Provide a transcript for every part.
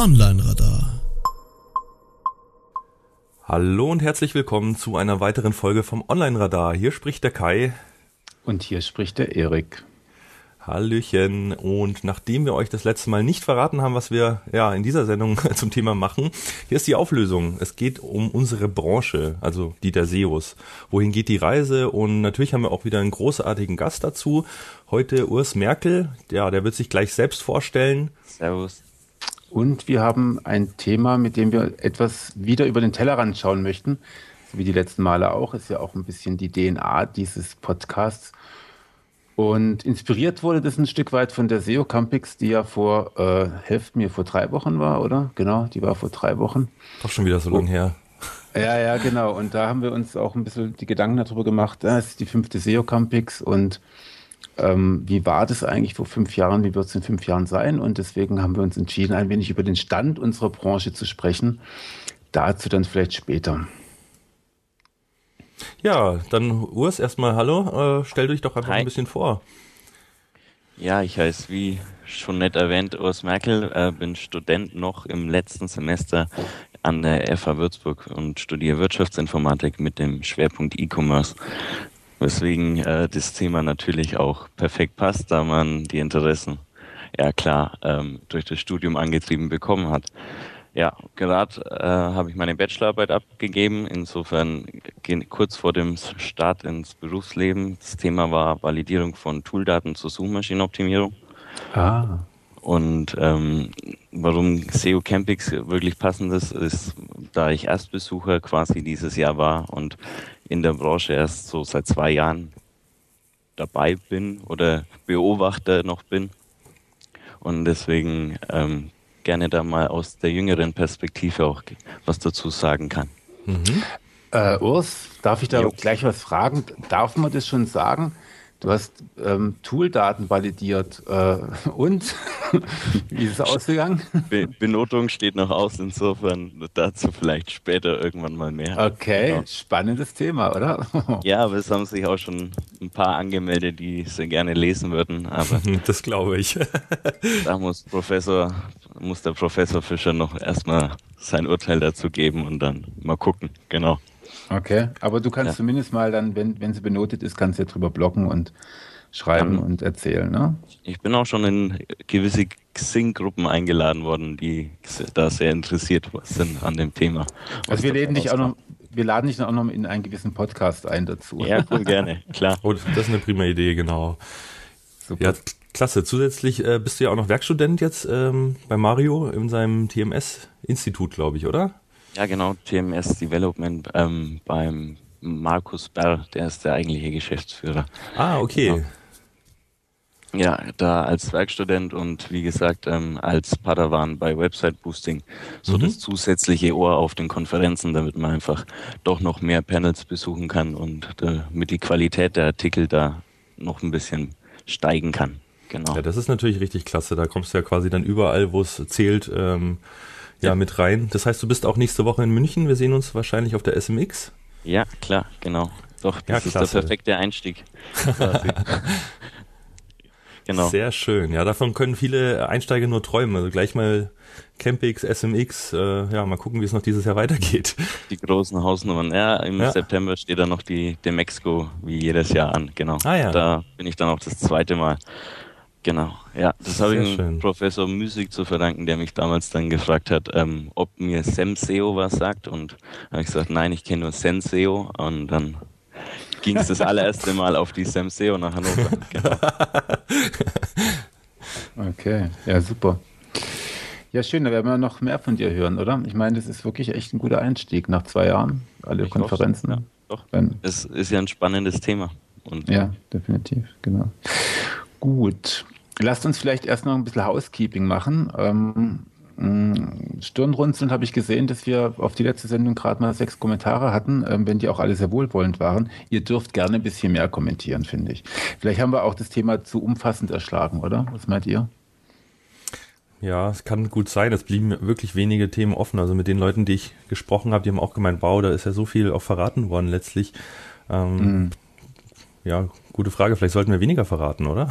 Online-Radar. Hallo und herzlich willkommen zu einer weiteren Folge vom Online-Radar. Hier spricht der Kai. Und hier spricht der Erik. Hallöchen. Und nachdem wir euch das letzte Mal nicht verraten haben, was wir ja in dieser Sendung zum Thema machen, hier ist die Auflösung. Es geht um unsere Branche, also die der SEOs. Wohin geht die Reise? Und natürlich haben wir auch wieder einen großartigen Gast dazu. Heute Urs Merkel. Ja, der wird sich gleich selbst vorstellen. Servus. Und wir haben ein Thema, mit dem wir etwas wieder über den Tellerrand schauen möchten. Wie die letzten Male auch, ist ja auch ein bisschen die DNA dieses Podcasts. Und inspiriert wurde das ein Stück weit von der SEO Campix, die ja vor, äh, helft mir, vor drei Wochen war, oder? Genau, die war vor drei Wochen. Doch schon wieder so oh. lange her. Ja, ja, genau. Und da haben wir uns auch ein bisschen die Gedanken darüber gemacht. Das ist die fünfte SEO Campix und ähm, wie war das eigentlich vor fünf Jahren, wie wird es in fünf Jahren sein? Und deswegen haben wir uns entschieden, ein wenig über den Stand unserer Branche zu sprechen. Dazu dann vielleicht später. Ja, dann Urs, erstmal hallo. Äh, stell dich doch einfach Hi. ein bisschen vor. Ja, ich heiße, wie schon nett erwähnt, Urs Merkel, äh, bin Student noch im letzten Semester an der FH Würzburg und studiere Wirtschaftsinformatik mit dem Schwerpunkt E-Commerce. Weswegen äh, das Thema natürlich auch perfekt passt, da man die Interessen ja klar ähm, durch das Studium angetrieben bekommen hat. Ja, gerade äh, habe ich meine Bachelorarbeit abgegeben. Insofern kurz vor dem Start ins Berufsleben. Das Thema war Validierung von Tooldaten zur Suchmaschinenoptimierung. Ah. Und ähm, warum SEO Campix wirklich passend ist, ist, da ich Erstbesucher quasi dieses Jahr war und in der Branche erst so seit zwei Jahren dabei bin oder Beobachter noch bin. Und deswegen ähm, gerne da mal aus der jüngeren Perspektive auch was dazu sagen kann. Mhm. Äh, Urs, darf ich da jo. gleich was fragen? Darf man das schon sagen? Du hast ähm, Tooldaten validiert. Äh, und? Wie ist es ausgegangen? Be Benotung steht noch aus, insofern dazu vielleicht später irgendwann mal mehr. Okay, genau. spannendes Thema, oder? ja, aber es haben sich auch schon ein paar angemeldet, die sehr gerne lesen würden. Aber das glaube ich. da muss Professor, muss der Professor Fischer noch erstmal sein Urteil dazu geben und dann mal gucken. Genau. Okay, aber du kannst ja. zumindest mal dann, wenn, wenn sie benotet ist, kannst du ja drüber blocken und schreiben um, und erzählen, ne? Ich bin auch schon in gewisse Xing-Gruppen eingeladen worden, die da sehr interessiert sind an dem Thema. Also wir laden dich auch noch, wir laden dich auch noch in einen gewissen Podcast ein dazu. Ja, cool, gerne, klar. Oh, das ist eine prima Idee, genau. Super. Ja, klasse. Zusätzlich äh, bist du ja auch noch Werkstudent jetzt ähm, bei Mario in seinem TMS-Institut, glaube ich, oder? Ja, genau, TMS Development ähm, beim Markus Berr, der ist der eigentliche Geschäftsführer. Ah, okay. Genau. Ja, da als Werkstudent und wie gesagt ähm, als Padawan bei Website Boosting so mhm. das zusätzliche Ohr auf den Konferenzen, damit man einfach doch noch mehr Panels besuchen kann und damit die Qualität der Artikel da noch ein bisschen steigen kann. Genau. Ja, das ist natürlich richtig klasse. Da kommst du ja quasi dann überall, wo es zählt, ähm, ja, mit rein. Das heißt, du bist auch nächste Woche in München. Wir sehen uns wahrscheinlich auf der SMX. Ja, klar, genau. Doch, das ja, ist der perfekte Einstieg. genau. Sehr schön. Ja, davon können viele Einsteiger nur träumen. Also gleich mal Campix, SMX, äh, ja, mal gucken, wie es noch dieses Jahr weitergeht. Die großen Hausnummern. Ja, im ja. September steht dann noch die Demexco wie jedes Jahr an, genau. Ah, ja. Da bin ich dann auch das zweite Mal. Genau, ja, das habe ich dem Professor Müsig zu verdanken, der mich damals dann gefragt hat, ähm, ob mir SemSeo was sagt und habe ich gesagt, nein, ich kenne nur Senseo und dann ging es das allererste Mal auf die SemSeo nach Hannover. Genau. Okay, ja, super. Ja, schön, da werden wir noch mehr von dir hören, oder? Ich meine, das ist wirklich echt ein guter Einstieg nach zwei Jahren, alle ich Konferenzen. Ja, doch. Es ist ja ein spannendes Thema. Und ja, definitiv, genau. Gut. Lasst uns vielleicht erst noch ein bisschen Housekeeping machen. Ähm, mm, Stirnrunzelnd habe ich gesehen, dass wir auf die letzte Sendung gerade mal sechs Kommentare hatten, ähm, wenn die auch alle sehr wohlwollend waren. Ihr dürft gerne ein bisschen mehr kommentieren, finde ich. Vielleicht haben wir auch das Thema zu umfassend erschlagen, oder? Was meint ihr? Ja, es kann gut sein. Es blieben wirklich wenige Themen offen. Also mit den Leuten, die ich gesprochen habe, die haben auch gemeint, wow, da ist ja so viel auch verraten worden letztlich. Ähm, mm. Ja, gute Frage. Vielleicht sollten wir weniger verraten, oder?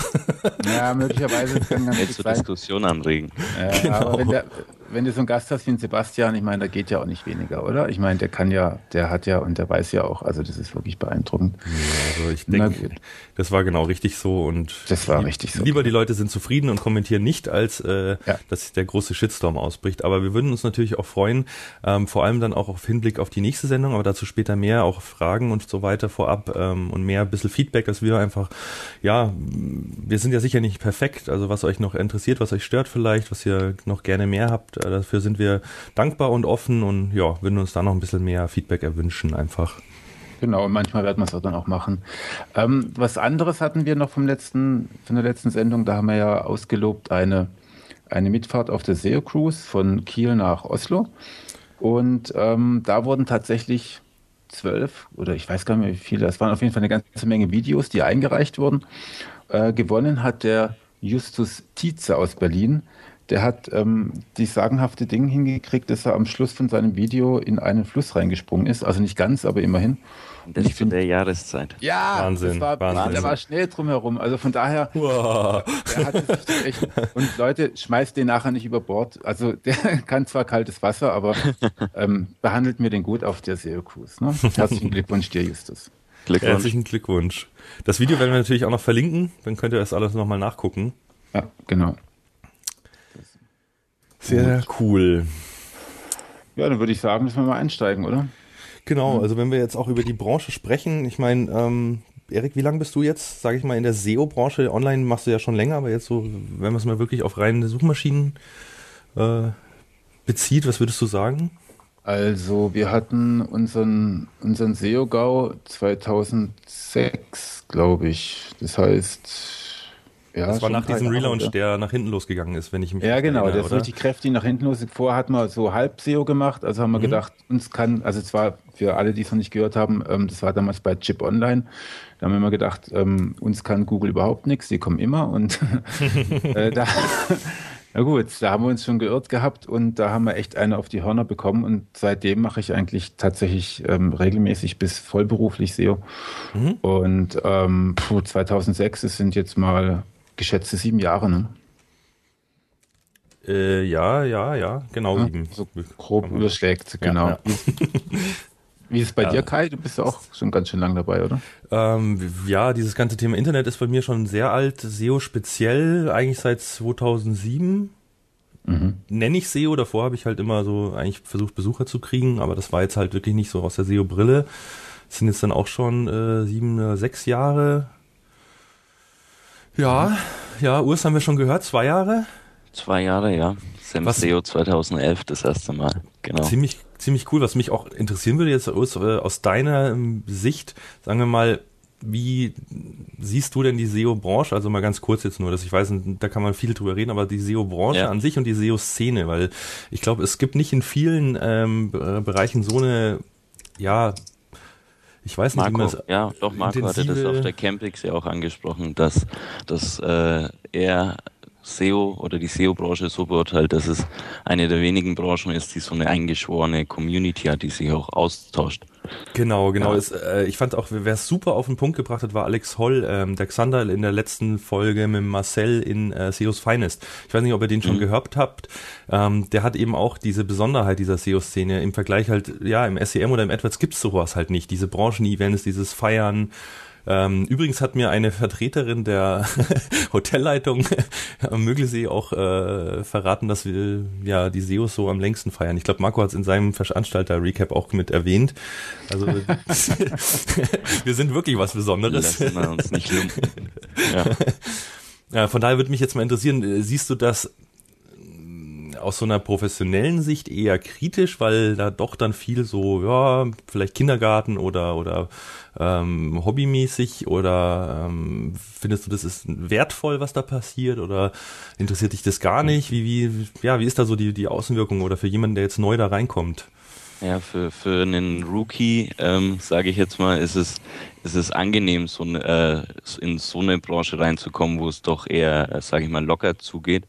Ja, möglicherweise. Kann ganz Jetzt zur Diskussion anregen. Ja, genau. aber wenn der, wenn du so einen Gast hast wie einen Sebastian, ich meine, da geht ja auch nicht weniger, oder? Ich meine, der kann ja, der hat ja und der weiß ja auch, also das ist wirklich beeindruckend. Ja, also ich denke, das war genau richtig so und das war richtig so. Lieber die Leute sind zufrieden und kommentieren nicht, als äh, ja. dass der große Shitstorm ausbricht. Aber wir würden uns natürlich auch freuen, ähm, vor allem dann auch auf Hinblick auf die nächste Sendung, aber dazu später mehr, auch Fragen und so weiter vorab ähm, und mehr ein bisschen Feedback, dass wir einfach, ja, wir sind ja sicher nicht perfekt, also was euch noch interessiert, was euch stört vielleicht, was ihr noch gerne mehr habt, dafür sind wir dankbar und offen und ja, würden uns da noch ein bisschen mehr Feedback erwünschen einfach. Genau, und manchmal werden wir es dann auch machen. Ähm, was anderes hatten wir noch vom letzten, von der letzten Sendung, da haben wir ja ausgelobt eine, eine Mitfahrt auf der SEO Cruise von Kiel nach Oslo. Und ähm, da wurden tatsächlich zwölf oder ich weiß gar nicht mehr wie viele, das waren auf jeden Fall eine ganze Menge Videos, die eingereicht wurden. Äh, gewonnen hat der Justus Tietze aus Berlin. Der hat ähm, die sagenhafte Ding hingekriegt, dass er am Schluss von seinem Video in einen Fluss reingesprungen ist. Also nicht ganz, aber immerhin. Das ist in der Jahreszeit. Ja, Wahnsinn, war, Wahnsinn. der war schnell drumherum. Also von daher, wow. der hatte sich echt. Und Leute, schmeißt den nachher nicht über Bord. Also der kann zwar kaltes Wasser, aber ähm, behandelt mir den gut auf der Cruise. Ne? Herzlichen Glückwunsch dir, Justus. Glückwunsch. Herzlichen Glückwunsch. Das Video werden wir natürlich auch noch verlinken, dann könnt ihr das alles nochmal nachgucken. Ja, genau. Sehr cool. Ja, dann würde ich sagen, müssen wir mal einsteigen, oder? Genau, also wenn wir jetzt auch über die Branche sprechen, ich meine, ähm, Erik, wie lange bist du jetzt, sage ich mal, in der SEO-Branche? Online machst du ja schon länger, aber jetzt so, wenn man es mal wirklich auf reine Suchmaschinen äh, bezieht, was würdest du sagen? Also wir hatten unseren, unseren SEO-GAU 2006, glaube ich. Das heißt, ja, das war nach diesem Relaunch, ja. der nach hinten losgegangen ist, wenn ich mich Ja, genau, erinnere, der ist richtig kräftig nach hinten los. Vorher hatten wir so halb SEO gemacht, also haben wir mhm. gedacht, uns kann, also zwar für alle, die es noch nicht gehört haben, ähm, das war damals bei Chip Online, da haben wir immer gedacht, ähm, uns kann Google überhaupt nichts, die kommen immer und äh, da, na gut, da haben wir uns schon geirrt gehabt und da haben wir echt eine auf die Hörner bekommen und seitdem mache ich eigentlich tatsächlich ähm, regelmäßig bis vollberuflich SEO. Mhm. Und ähm, 2006, es sind jetzt mal geschätzte sieben Jahre, ne? Äh, ja, ja, ja, genau ja, sieben. So grob überschlägt, genau. Ja, ja. Wie ist es bei ja. dir, Kai? Du bist ja auch schon ganz schön lang dabei, oder? Ähm, ja, dieses ganze Thema Internet ist bei mir schon sehr alt. SEO speziell, eigentlich seit 2007. Mhm. Nenne ich SEO. Davor habe ich halt immer so eigentlich versucht, Besucher zu kriegen, aber das war jetzt halt wirklich nicht so aus der SEO-Brille. Das sind jetzt dann auch schon äh, sieben, sechs Jahre. Ja, ja, Urs haben wir schon gehört, zwei Jahre. Zwei Jahre, ja. SEO 2011 das erste Mal, genau. Ziemlich, ziemlich cool. Was mich auch interessieren würde jetzt Urs, äh, aus deiner ähm, Sicht, sagen wir mal, wie siehst du denn die SEO-Branche? Also mal ganz kurz jetzt nur, dass ich weiß, da kann man viel drüber reden, aber die SEO-Branche ja. an sich und die SEO-Szene, weil ich glaube, es gibt nicht in vielen ähm, Bereichen so eine, ja, ich weiß nicht, Marco, ja, doch, Marco hatte das auf der Campix ja auch angesprochen, dass, dass äh, er SEO oder die SEO-Branche so beurteilt, dass es eine der wenigen Branchen ist, die so eine eingeschworene Community hat, die sich auch austauscht. Genau, genau. Ja. Es, äh, ich fand auch, wer es super auf den Punkt gebracht hat, war Alex Holl, ähm, der Xander in der letzten Folge mit Marcel in äh, SEOs Finest. Ich weiß nicht, ob ihr den schon mhm. gehört habt. Ähm, der hat eben auch diese Besonderheit dieser SEO-Szene im Vergleich halt, ja, im SEM oder im AdWords gibt's sowas halt nicht. Diese Branchen-Events, dieses Feiern, ähm, übrigens hat mir eine Vertreterin der Hotelleitung am Möglesee auch äh, verraten, dass wir ja die SEOs so am längsten feiern. Ich glaube, Marco hat es in seinem Veranstalter-Recap auch mit erwähnt. Also wir sind wirklich was Besonderes. Lassen wir uns nicht lumpen. Ja. ja. Von daher würde mich jetzt mal interessieren, äh, siehst du das aus so einer professionellen Sicht eher kritisch, weil da doch dann viel so, ja, vielleicht Kindergarten oder oder ähm, hobbymäßig oder ähm, findest du, das ist wertvoll, was da passiert oder interessiert dich das gar nicht? Wie, wie, ja, wie ist da so die, die Außenwirkung oder für jemanden, der jetzt neu da reinkommt? Ja, für, für einen Rookie, ähm, sage ich jetzt mal, ist es, ist es angenehm, so äh, in so eine Branche reinzukommen, wo es doch eher, äh, sage ich mal, locker zugeht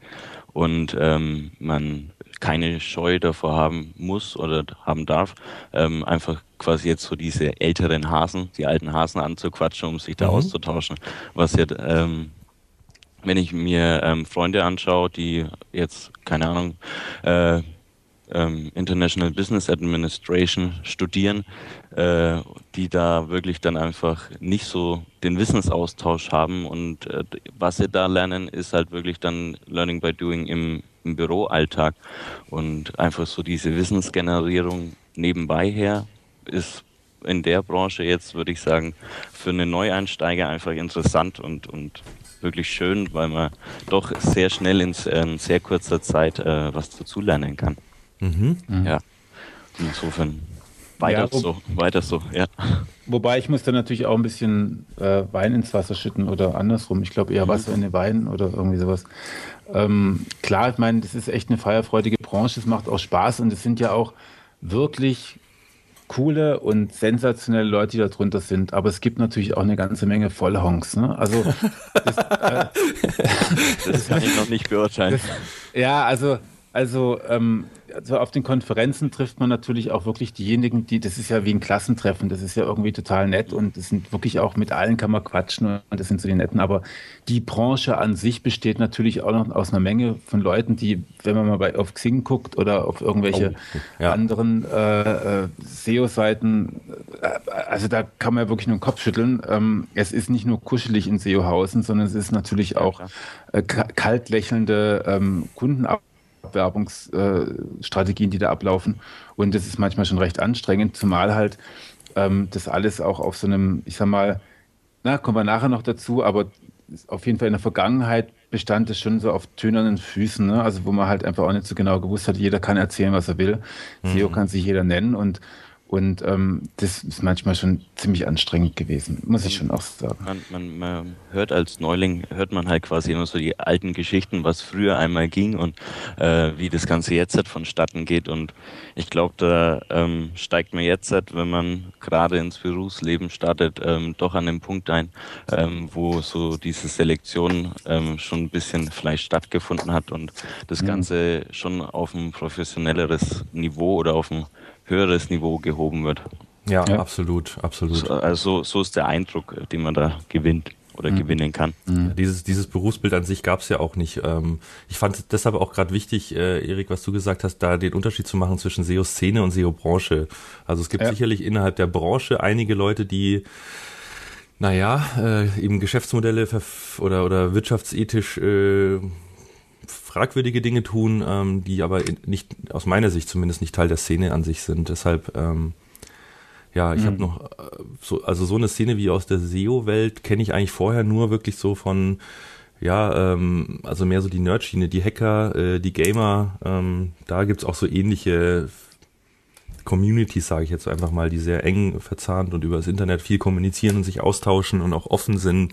und ähm, man keine Scheu davor haben muss oder haben darf, ähm, einfach quasi jetzt so diese älteren Hasen, die alten Hasen anzuquatschen, um sich da mhm. auszutauschen. Was ja, ähm, wenn ich mir ähm, Freunde anschaue, die jetzt, keine Ahnung, äh, ähm, International Business Administration studieren, äh, die da wirklich dann einfach nicht so den Wissensaustausch haben und äh, was sie da lernen, ist halt wirklich dann Learning by Doing im, im Büroalltag und einfach so diese Wissensgenerierung nebenbei her ist in der Branche jetzt, würde ich sagen, für einen Neueinsteiger einfach interessant und, und wirklich schön, weil man doch sehr schnell in sehr kurzer Zeit äh, was dazulernen kann. Mhm. Ja, insofern weiter ja, so, weiter so, ja. Wobei ich muss da natürlich auch ein bisschen äh, Wein ins Wasser schütten oder andersrum. Ich glaube eher mhm. Wasser in den Wein oder irgendwie sowas. Ähm, klar, ich meine, das ist echt eine feierfreudige Branche, es macht auch Spaß und es sind ja auch wirklich coole und sensationelle Leute, die da drunter sind. Aber es gibt natürlich auch eine ganze Menge Vollhonks. Ne? Also das, äh, das kann ich noch nicht beurteilen. Das, ja, also also ähm, also auf den Konferenzen trifft man natürlich auch wirklich diejenigen, die, das ist ja wie ein Klassentreffen, das ist ja irgendwie total nett und das sind wirklich auch mit allen kann man quatschen und das sind so die netten, aber die Branche an sich besteht natürlich auch noch aus einer Menge von Leuten, die, wenn man mal bei, auf Xing guckt oder auf irgendwelche oh, ja. anderen äh, äh SEO-Seiten, äh, also da kann man ja wirklich nur den Kopf schütteln. Ähm, es ist nicht nur kuschelig in SEOhausen, sondern es ist natürlich auch äh, kalt lächelnde ähm, Kundenab Werbungsstrategien, die da ablaufen. Und das ist manchmal schon recht anstrengend, zumal halt ähm, das alles auch auf so einem, ich sag mal, na, kommen wir nachher noch dazu, aber auf jeden Fall in der Vergangenheit bestand es schon so auf tönernen Füßen, ne? also wo man halt einfach auch nicht so genau gewusst hat, jeder kann erzählen, was er will. Mhm. SEO kann sich jeder nennen und und ähm, das ist manchmal schon ziemlich anstrengend gewesen, muss ich schon auch sagen. Man, man, man, hört als Neuling, hört man halt quasi immer so die alten Geschichten, was früher einmal ging und äh, wie das Ganze jetzt halt vonstatten geht. Und ich glaube, da ähm, steigt man jetzt, halt, wenn man gerade ins Berufsleben startet, ähm, doch an den Punkt ein, ähm, wo so diese Selektion ähm, schon ein bisschen vielleicht stattgefunden hat und das mhm. Ganze mhm. schon auf ein professionelleres Niveau oder auf ein höheres Niveau gehoben wird. Ja, ja. absolut, absolut. So, also so ist der Eindruck, den man da gewinnt oder mhm. gewinnen kann. Mhm. Dieses, dieses Berufsbild an sich gab es ja auch nicht. Ähm, ich fand es deshalb auch gerade wichtig, äh, Erik, was du gesagt hast, da den Unterschied zu machen zwischen SEO-Szene und SEO-Branche. Also es gibt ja. sicherlich innerhalb der Branche einige Leute, die naja, äh, eben Geschäftsmodelle oder, oder wirtschaftsethisch äh, fragwürdige Dinge tun, ähm, die aber nicht, aus meiner Sicht zumindest nicht Teil der Szene an sich sind. Deshalb, ähm, ja, ich mhm. habe noch äh, so, also so eine Szene wie aus der SEO-Welt kenne ich eigentlich vorher nur wirklich so von, ja, ähm, also mehr so die Nerdschiene, die Hacker, äh, die Gamer, ähm, da gibt's auch so ähnliche Communities, sage ich jetzt einfach mal, die sehr eng verzahnt und über das Internet viel kommunizieren und sich austauschen und auch offen sind.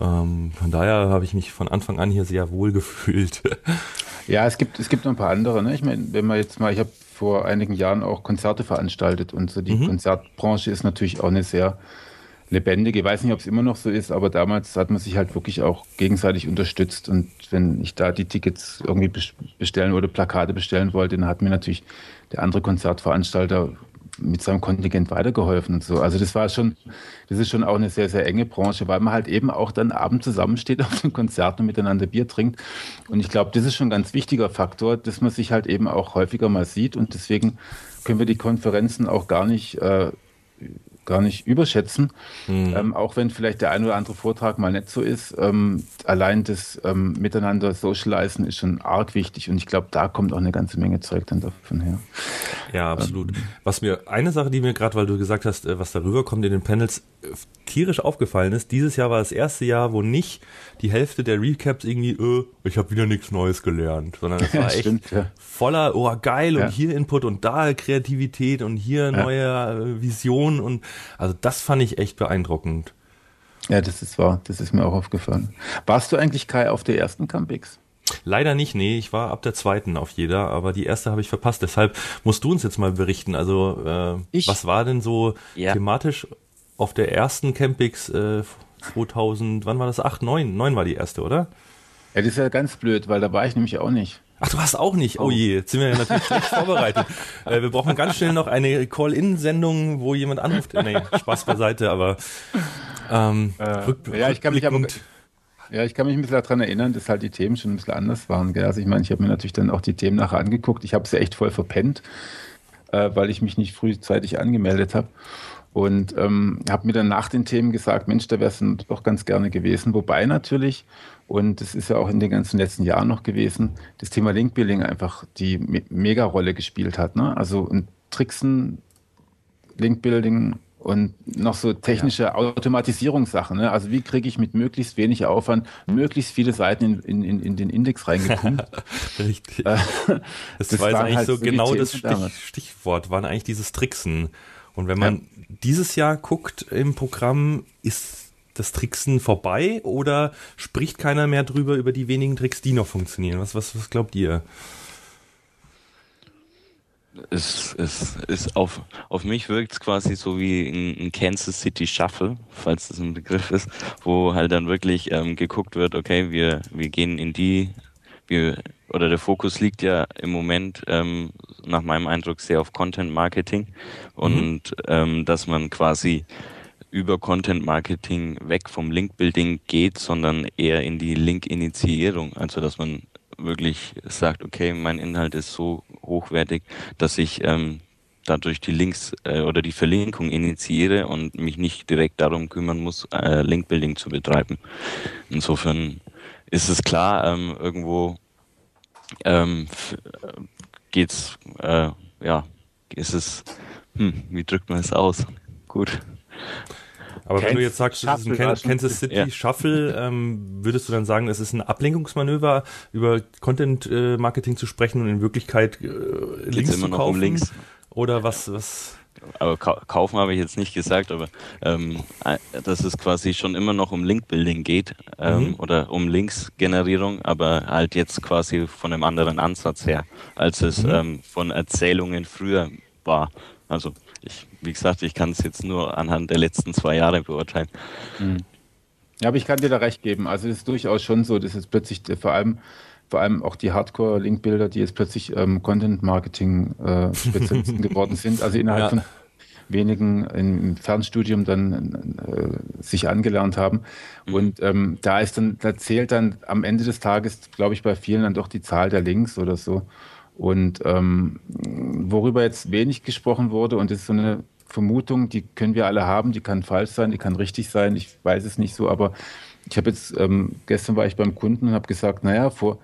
Ähm, von daher habe ich mich von Anfang an hier sehr wohl gefühlt. Ja, es gibt, es gibt noch ein paar andere. Ne? Ich meine, wenn man jetzt mal, ich habe vor einigen Jahren auch Konzerte veranstaltet und so die mhm. Konzertbranche ist natürlich auch eine sehr lebendige. Ich weiß nicht, ob es immer noch so ist, aber damals hat man sich halt wirklich auch gegenseitig unterstützt. Und wenn ich da die Tickets irgendwie bestellen oder Plakate bestellen wollte, dann hat mir natürlich der andere Konzertveranstalter mit seinem Kontingent weitergeholfen und so. Also das war schon, das ist schon auch eine sehr, sehr enge Branche, weil man halt eben auch dann abends zusammensteht auf dem Konzert und miteinander Bier trinkt. Und ich glaube, das ist schon ein ganz wichtiger Faktor, dass man sich halt eben auch häufiger mal sieht. Und deswegen können wir die Konferenzen auch gar nicht äh, gar nicht überschätzen. Mhm. Ähm, auch wenn vielleicht der ein oder andere Vortrag mal nicht so ist. Ähm, allein das ähm, Miteinander socialisen ist schon arg wichtig und ich glaube, da kommt auch eine ganze Menge Zeug dann davon her. Ja, absolut. was mir, eine Sache, die mir gerade, weil du gesagt hast, äh, was darüber kommt in den Panels, äh, tierisch aufgefallen ist, dieses Jahr war das erste Jahr, wo nicht die Hälfte der Recaps irgendwie, äh, ich habe wieder nichts Neues gelernt, sondern es war echt Stimmt, ja. voller, oh geil und ja. hier Input und da Kreativität und hier neue äh, Vision und also das fand ich echt beeindruckend. Ja, das ist wahr. Das ist mir auch aufgefallen. Warst du eigentlich Kai auf der ersten Campix? Leider nicht, nee, ich war ab der zweiten auf jeder, aber die erste habe ich verpasst. Deshalb musst du uns jetzt mal berichten. Also, äh, was war denn so ja. thematisch auf der ersten Campix äh, 2000, wann war das? 8, 9? 9 war die erste, oder? Ja, das ist ja ganz blöd, weil da war ich nämlich auch nicht. Ach, du hast auch nicht. Oh je, jetzt sind wir ja natürlich schlecht vorbereitet. Äh, wir brauchen ganz schnell noch eine Call-In-Sendung, wo jemand anruft. Nee, Spaß beiseite, aber ähm, äh, ja, ich kann mich aber Ja, ich kann mich ein bisschen daran erinnern, dass halt die Themen schon ein bisschen anders waren. Gell? Also ich meine, ich habe mir natürlich dann auch die Themen nachher angeguckt. Ich habe sie echt voll verpennt, äh, weil ich mich nicht frühzeitig angemeldet habe. Und ähm, habe mir dann nach den Themen gesagt, Mensch, da wäre es doch ganz gerne gewesen. Wobei natürlich, und das ist ja auch in den ganzen letzten Jahren noch gewesen, das Thema Linkbuilding einfach die Me Mega-Rolle gespielt hat. Ne? Also Tricksen, Linkbuilding und noch so technische ja. Automatisierungssachen. Ne? Also wie kriege ich mit möglichst wenig Aufwand möglichst viele Seiten in, in, in den Index reingepumpt. Richtig. Äh, das, das war eigentlich halt so, so genau das Stich, Stichwort, waren eigentlich dieses Tricksen. Und wenn man ja. dieses Jahr guckt im Programm, ist das Tricksen vorbei oder spricht keiner mehr drüber über die wenigen Tricks, die noch funktionieren? Was, was, was glaubt ihr? es, es ist auf, auf mich wirkt es quasi so wie ein, ein, Kansas City Shuffle, falls das ein Begriff ist, wo halt dann wirklich ähm, geguckt wird, okay, wir, wir gehen in die, wir, oder der Fokus liegt ja im Moment ähm, nach meinem Eindruck sehr auf Content Marketing und mhm. ähm, dass man quasi über Content Marketing weg vom Link Building geht, sondern eher in die Link Initiierung, also dass man wirklich sagt, okay, mein Inhalt ist so hochwertig, dass ich ähm, dadurch die Links äh, oder die Verlinkung initiiere und mich nicht direkt darum kümmern muss, äh, Linkbuilding zu betreiben. Insofern ist es klar, ähm, irgendwo ähm, geht's, äh, ja, ist es, hm, wie drückt man es aus? Gut. Aber wenn du jetzt sagst, es ist ein Kansas City ja. Shuffle, ähm, würdest du dann sagen, es ist ein Ablenkungsmanöver, über Content-Marketing äh, zu sprechen und in Wirklichkeit äh, Links immer zu kaufen? Um Links. Oder was, was? Aber kaufen habe ich jetzt nicht gesagt, aber ähm, äh, dass es quasi schon immer noch um Link-Building geht ähm, mhm. oder um Links-Generierung, aber halt jetzt quasi von einem anderen Ansatz her, als es mhm. ähm, von Erzählungen früher war. Also ich, wie gesagt, ich kann es jetzt nur anhand der letzten zwei Jahre beurteilen. Mhm. Ja, aber ich kann dir da recht geben. Also es ist durchaus schon so, dass jetzt plötzlich vor allem vor allem auch die Hardcore-Link-Bilder, die jetzt plötzlich ähm, Content-Marketing-Spezialisten äh, geworden sind, also innerhalb ja. von wenigen im Fernstudium dann äh, sich angelernt haben. Mhm. Und ähm, da ist dann, da zählt dann am Ende des Tages, glaube ich, bei vielen dann doch die Zahl der Links oder so. Und ähm, worüber jetzt wenig gesprochen wurde, und das ist so eine Vermutung, die können wir alle haben, die kann falsch sein, die kann richtig sein, ich weiß es nicht so, aber ich habe jetzt, ähm, gestern war ich beim Kunden und habe gesagt, naja, vor,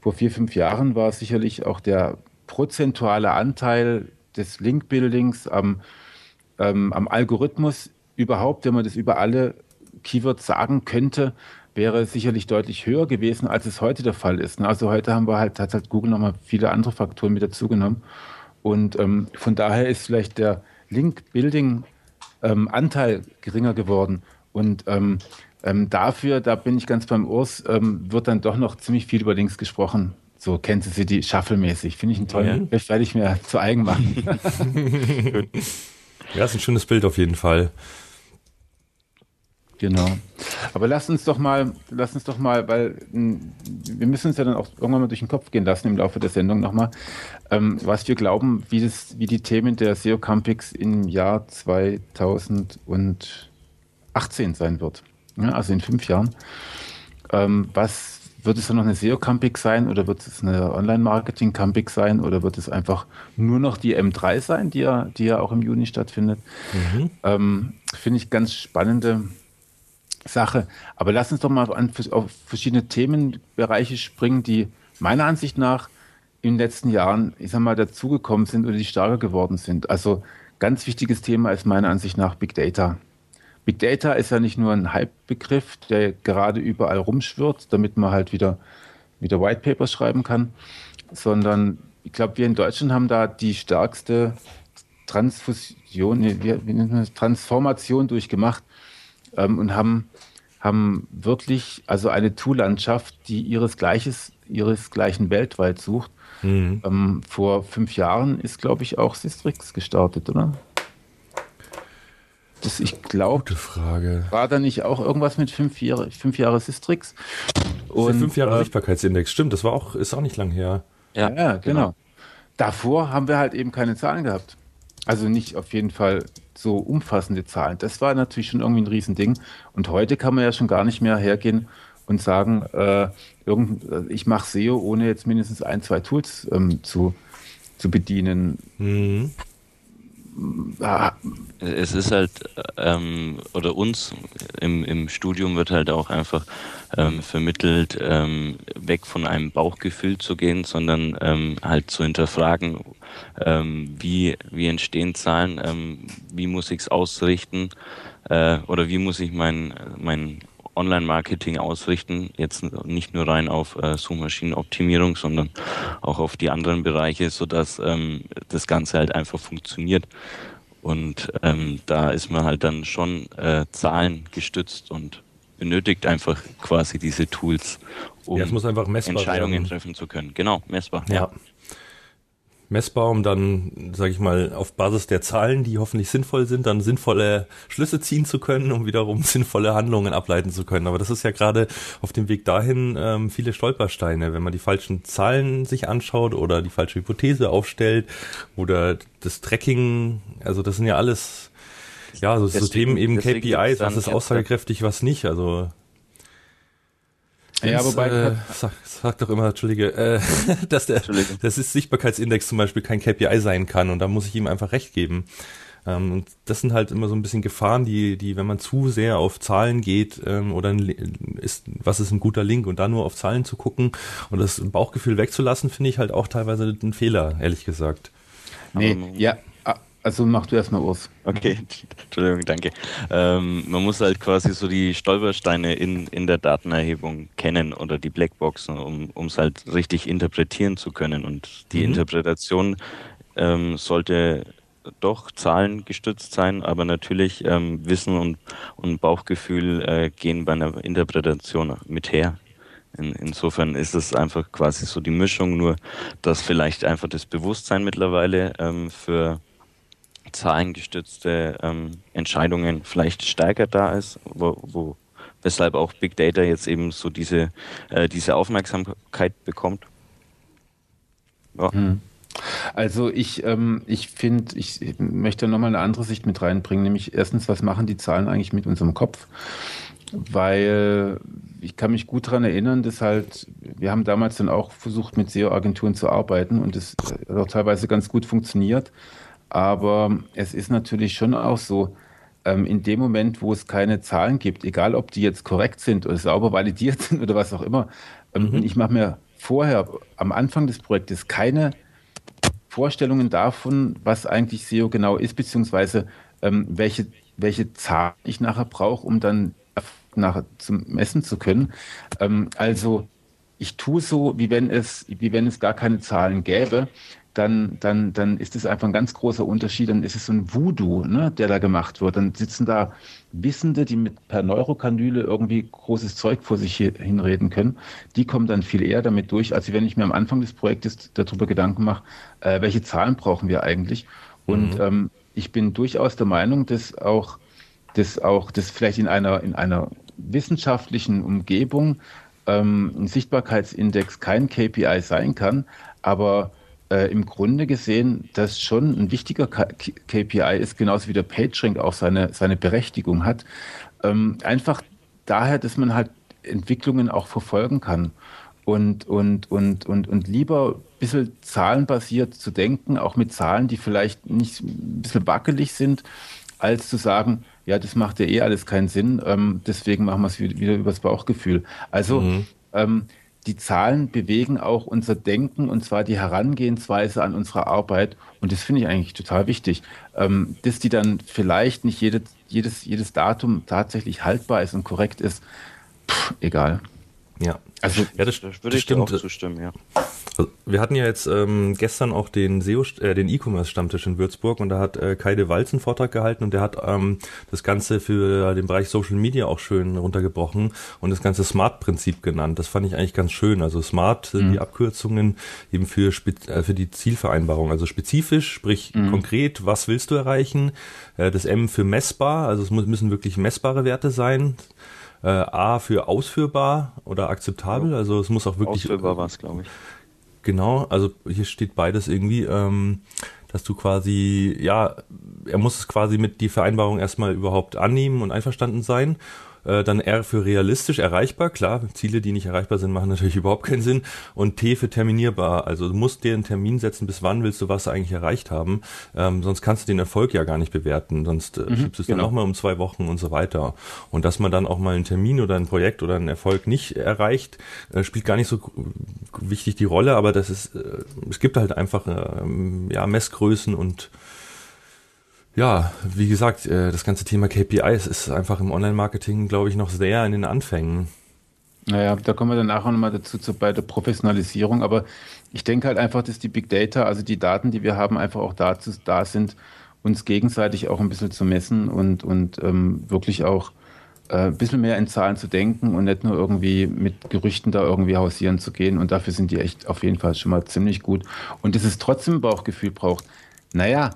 vor vier, fünf Jahren war sicherlich auch der prozentuale Anteil des Link-Buildings am, ähm, am Algorithmus überhaupt, wenn man das über alle Keywords sagen könnte, wäre sicherlich deutlich höher gewesen, als es heute der Fall ist. Also heute haben wir halt, hat halt Google nochmal viele andere Faktoren mit dazugenommen. Und ähm, von daher ist vielleicht der Link-Building-Anteil ähm, geringer geworden. Und ähm, ähm, dafür, da bin ich ganz beim Urs, ähm, wird dann doch noch ziemlich viel über Links gesprochen. So Kansas City Shuffle-mäßig. Finde ich einen tollen. Ja. werde ich mir zu eigen machen. ja, ist ein schönes Bild auf jeden Fall. Genau. Aber lass uns doch mal, lass uns doch mal, weil hm, wir müssen uns ja dann auch irgendwann mal durch den Kopf gehen lassen im Laufe der Sendung nochmal, ähm, was wir glauben, wie, das, wie die Themen der SEO Campix im Jahr 2018 sein wird. Ja, also in fünf Jahren. Ähm, was wird es dann noch eine SEO Campix sein oder wird es eine Online-Marketing Campix sein oder wird es einfach nur noch die M3 sein, die ja, die ja auch im Juni stattfindet? Mhm. Ähm, Finde ich ganz spannende Sache. Aber lass uns doch mal an, auf verschiedene Themenbereiche springen, die meiner Ansicht nach in den letzten Jahren, ich sag mal, dazugekommen sind oder die stärker geworden sind. Also ganz wichtiges Thema ist meiner Ansicht nach Big Data. Big Data ist ja nicht nur ein Hype-Begriff, der gerade überall rumschwirrt, damit man halt wieder, wieder White Papers schreiben kann, sondern ich glaube, wir in Deutschland haben da die stärkste Transfusion, wie, wie nennt man das, Transformation durchgemacht ähm, und haben, haben wirklich also eine Tool-Landschaft, die ihresgleiches, ihresgleichen weltweit sucht. Mhm. Ähm, vor fünf Jahren ist, glaube ich, auch Sistrix gestartet, oder? Das, ich glaube, war da nicht auch irgendwas mit fünf Jahre, fünf Jahre Sistrix? Und, fünf Jahre äh, Sichtbarkeitsindex, stimmt, das war auch, ist auch nicht lang her. Ja, ja genau. genau. Davor haben wir halt eben keine Zahlen gehabt. Also nicht auf jeden Fall so umfassende Zahlen. Das war natürlich schon irgendwie ein Riesending. Und heute kann man ja schon gar nicht mehr hergehen und sagen, äh, irgend, ich mache SEO, ohne jetzt mindestens ein, zwei Tools ähm, zu, zu bedienen. Mhm. Ah. Es ist halt, ähm, oder uns im, im Studium wird halt auch einfach ähm, vermittelt, ähm, weg von einem Bauchgefühl zu gehen, sondern ähm, halt zu hinterfragen, ähm, wie, wie entstehen Zahlen, ähm, wie muss ich es ausrichten äh, oder wie muss ich mein, mein Online-Marketing ausrichten, jetzt nicht nur rein auf äh, Suchmaschinenoptimierung, sondern auch auf die anderen Bereiche, sodass ähm, das Ganze halt einfach funktioniert. Und ähm, da ist man halt dann schon äh, Zahlen gestützt und benötigt einfach quasi diese Tools, um ja, Entscheidungen werden. treffen zu können. Genau, messbar. Ja. ja messbar, um dann, sage ich mal, auf Basis der Zahlen, die hoffentlich sinnvoll sind, dann sinnvolle Schlüsse ziehen zu können, um wiederum sinnvolle Handlungen ableiten zu können. Aber das ist ja gerade auf dem Weg dahin ähm, viele Stolpersteine, wenn man die falschen Zahlen sich anschaut oder die falsche Hypothese aufstellt oder das Tracking, also das sind ja alles ja, so, deswegen, Themen eben KPIs, was ist aussagekräftig, was nicht. Also ja, wobei. Äh, sag, sag doch immer, Entschuldige, äh, dass der das ist Sichtbarkeitsindex zum Beispiel kein KPI sein kann und da muss ich ihm einfach recht geben. Ähm, und das sind halt immer so ein bisschen Gefahren, die, die, wenn man zu sehr auf Zahlen geht ähm, oder ein, ist, was ist ein guter Link und da nur auf Zahlen zu gucken und das Bauchgefühl wegzulassen, finde ich halt auch teilweise ein Fehler, ehrlich gesagt. Nee, ja, also mach du erstmal aus. Okay, Entschuldigung, danke. Ähm, man muss halt quasi so die Stolpersteine in, in der Datenerhebung kennen oder die Blackboxen, um es halt richtig interpretieren zu können. Und die mhm. Interpretation ähm, sollte doch zahlengestützt sein, aber natürlich ähm, Wissen und, und Bauchgefühl äh, gehen bei einer Interpretation mit her. In, insofern ist es einfach quasi so die Mischung, nur dass vielleicht einfach das Bewusstsein mittlerweile ähm, für zahlengestützte ähm, Entscheidungen vielleicht stärker da ist, wo, wo, weshalb auch Big Data jetzt eben so diese, äh, diese Aufmerksamkeit bekommt. Ja. Hm. Also ich, ähm, ich finde, ich möchte nochmal eine andere Sicht mit reinbringen, nämlich erstens, was machen die Zahlen eigentlich mit unserem Kopf? Weil ich kann mich gut daran erinnern, dass halt, wir haben damals dann auch versucht, mit SEO-Agenturen zu arbeiten und das hat auch teilweise ganz gut funktioniert. Aber es ist natürlich schon auch so, ähm, in dem Moment, wo es keine Zahlen gibt, egal ob die jetzt korrekt sind oder sauber validiert sind oder was auch immer, ähm, mhm. ich mache mir vorher am Anfang des Projektes keine Vorstellungen davon, was eigentlich SEO genau ist, beziehungsweise ähm, welche, welche Zahlen ich nachher brauche, um dann nachher zum messen zu können. Ähm, also ich tue so, wie wenn es, wie wenn es gar keine Zahlen gäbe dann, dann, dann ist es einfach ein ganz großer Unterschied. Dann ist es so ein Voodoo, ne, der da gemacht wird. Dann sitzen da Wissende, die mit per Neurokanüle irgendwie großes Zeug vor sich hinreden können. Die kommen dann viel eher damit durch, als wenn ich mir am Anfang des Projektes darüber Gedanken mache, äh, welche Zahlen brauchen wir eigentlich. Und mhm. ähm, ich bin durchaus der Meinung, dass auch, dass auch, dass vielleicht in einer, in einer wissenschaftlichen Umgebung ähm, ein Sichtbarkeitsindex kein KPI sein kann, aber äh, im Grunde gesehen das schon ein wichtiger KPI ist, genauso wie der PageRank auch seine, seine Berechtigung hat. Ähm, einfach daher, dass man halt Entwicklungen auch verfolgen kann und, und, und, und, und lieber ein bisschen zahlenbasiert zu denken, auch mit Zahlen, die vielleicht nicht ein bisschen wackelig sind, als zu sagen, ja, das macht ja eh alles keinen Sinn, ähm, deswegen machen wir es wieder übers Bauchgefühl. Also mhm. ähm, die Zahlen bewegen auch unser Denken und zwar die Herangehensweise an unsere Arbeit. Und das finde ich eigentlich total wichtig, ähm, dass die dann vielleicht nicht jede, jedes, jedes Datum tatsächlich haltbar ist und korrekt ist. Pff, egal. Ja, also ja, das, das würde das ich stimmt. auch zustimmen, ja. Also, wir hatten ja jetzt ähm, gestern auch den SEO, äh, den E-Commerce-Stammtisch in Würzburg und da hat äh, Kai de Walz einen Vortrag gehalten und der hat ähm, das Ganze für den Bereich Social Media auch schön runtergebrochen und das ganze Smart-Prinzip genannt. Das fand ich eigentlich ganz schön. Also Smart sind mhm. die Abkürzungen eben für, äh, für die Zielvereinbarung. Also spezifisch, sprich mhm. konkret, was willst du erreichen? Äh, das M für messbar, also es müssen wirklich messbare Werte sein. Äh, A für ausführbar oder akzeptabel, also es muss auch wirklich. Ausführbar war es, glaube ich. Genau, also hier steht beides irgendwie, ähm, dass du quasi, ja, er muss es quasi mit die Vereinbarung erstmal überhaupt annehmen und einverstanden sein äh, dann R für realistisch erreichbar, klar, Ziele, die nicht erreichbar sind, machen natürlich überhaupt keinen Sinn. Und T für terminierbar, also du musst dir einen Termin setzen, bis wann willst du was eigentlich erreicht haben, ähm, sonst kannst du den Erfolg ja gar nicht bewerten, sonst äh, mhm, schiebst du es genau. dann nochmal um zwei Wochen und so weiter. Und dass man dann auch mal einen Termin oder ein Projekt oder einen Erfolg nicht erreicht, äh, spielt gar nicht so wichtig die Rolle, aber das ist, äh, es gibt halt einfach äh, ja, Messgrößen und ja, wie gesagt, äh, das ganze Thema KPIs ist einfach im Online-Marketing, glaube ich, noch sehr in den Anfängen. Naja, da kommen wir dann nachher nochmal dazu zu, bei der Professionalisierung. Aber ich denke halt einfach, dass die Big Data, also die Daten, die wir haben, einfach auch dazu da sind, uns gegenseitig auch ein bisschen zu messen und, und ähm, wirklich auch äh, ein bisschen mehr in Zahlen zu denken und nicht nur irgendwie mit Gerüchten da irgendwie hausieren zu gehen. Und dafür sind die echt auf jeden Fall schon mal ziemlich gut. Und dass es trotzdem Bauchgefühl braucht. Naja,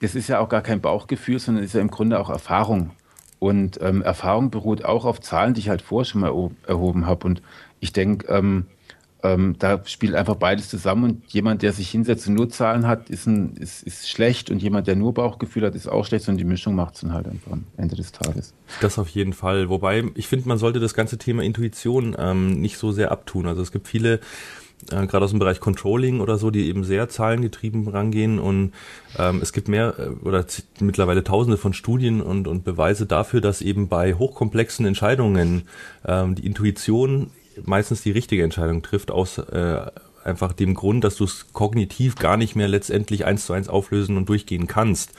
das ist ja auch gar kein Bauchgefühl, sondern ist ja im Grunde auch Erfahrung. Und ähm, Erfahrung beruht auch auf Zahlen, die ich halt vorher schon mal erhoben habe. Und ich denke, ähm, ähm, da spielt einfach beides zusammen. Und jemand, der sich hinsetzt und nur Zahlen hat, ist, ein, ist, ist schlecht. Und jemand, der nur Bauchgefühl hat, ist auch schlecht. Und die Mischung macht es dann halt einfach am Ende des Tages. Das auf jeden Fall. Wobei, ich finde, man sollte das ganze Thema Intuition ähm, nicht so sehr abtun. Also es gibt viele äh, gerade aus dem Bereich Controlling oder so, die eben sehr zahlengetrieben rangehen und ähm, es gibt mehr äh, oder mittlerweile tausende von Studien und, und Beweise dafür, dass eben bei hochkomplexen Entscheidungen ähm, die Intuition meistens die richtige Entscheidung trifft, aus äh, einfach dem Grund, dass du es kognitiv gar nicht mehr letztendlich eins zu eins auflösen und durchgehen kannst.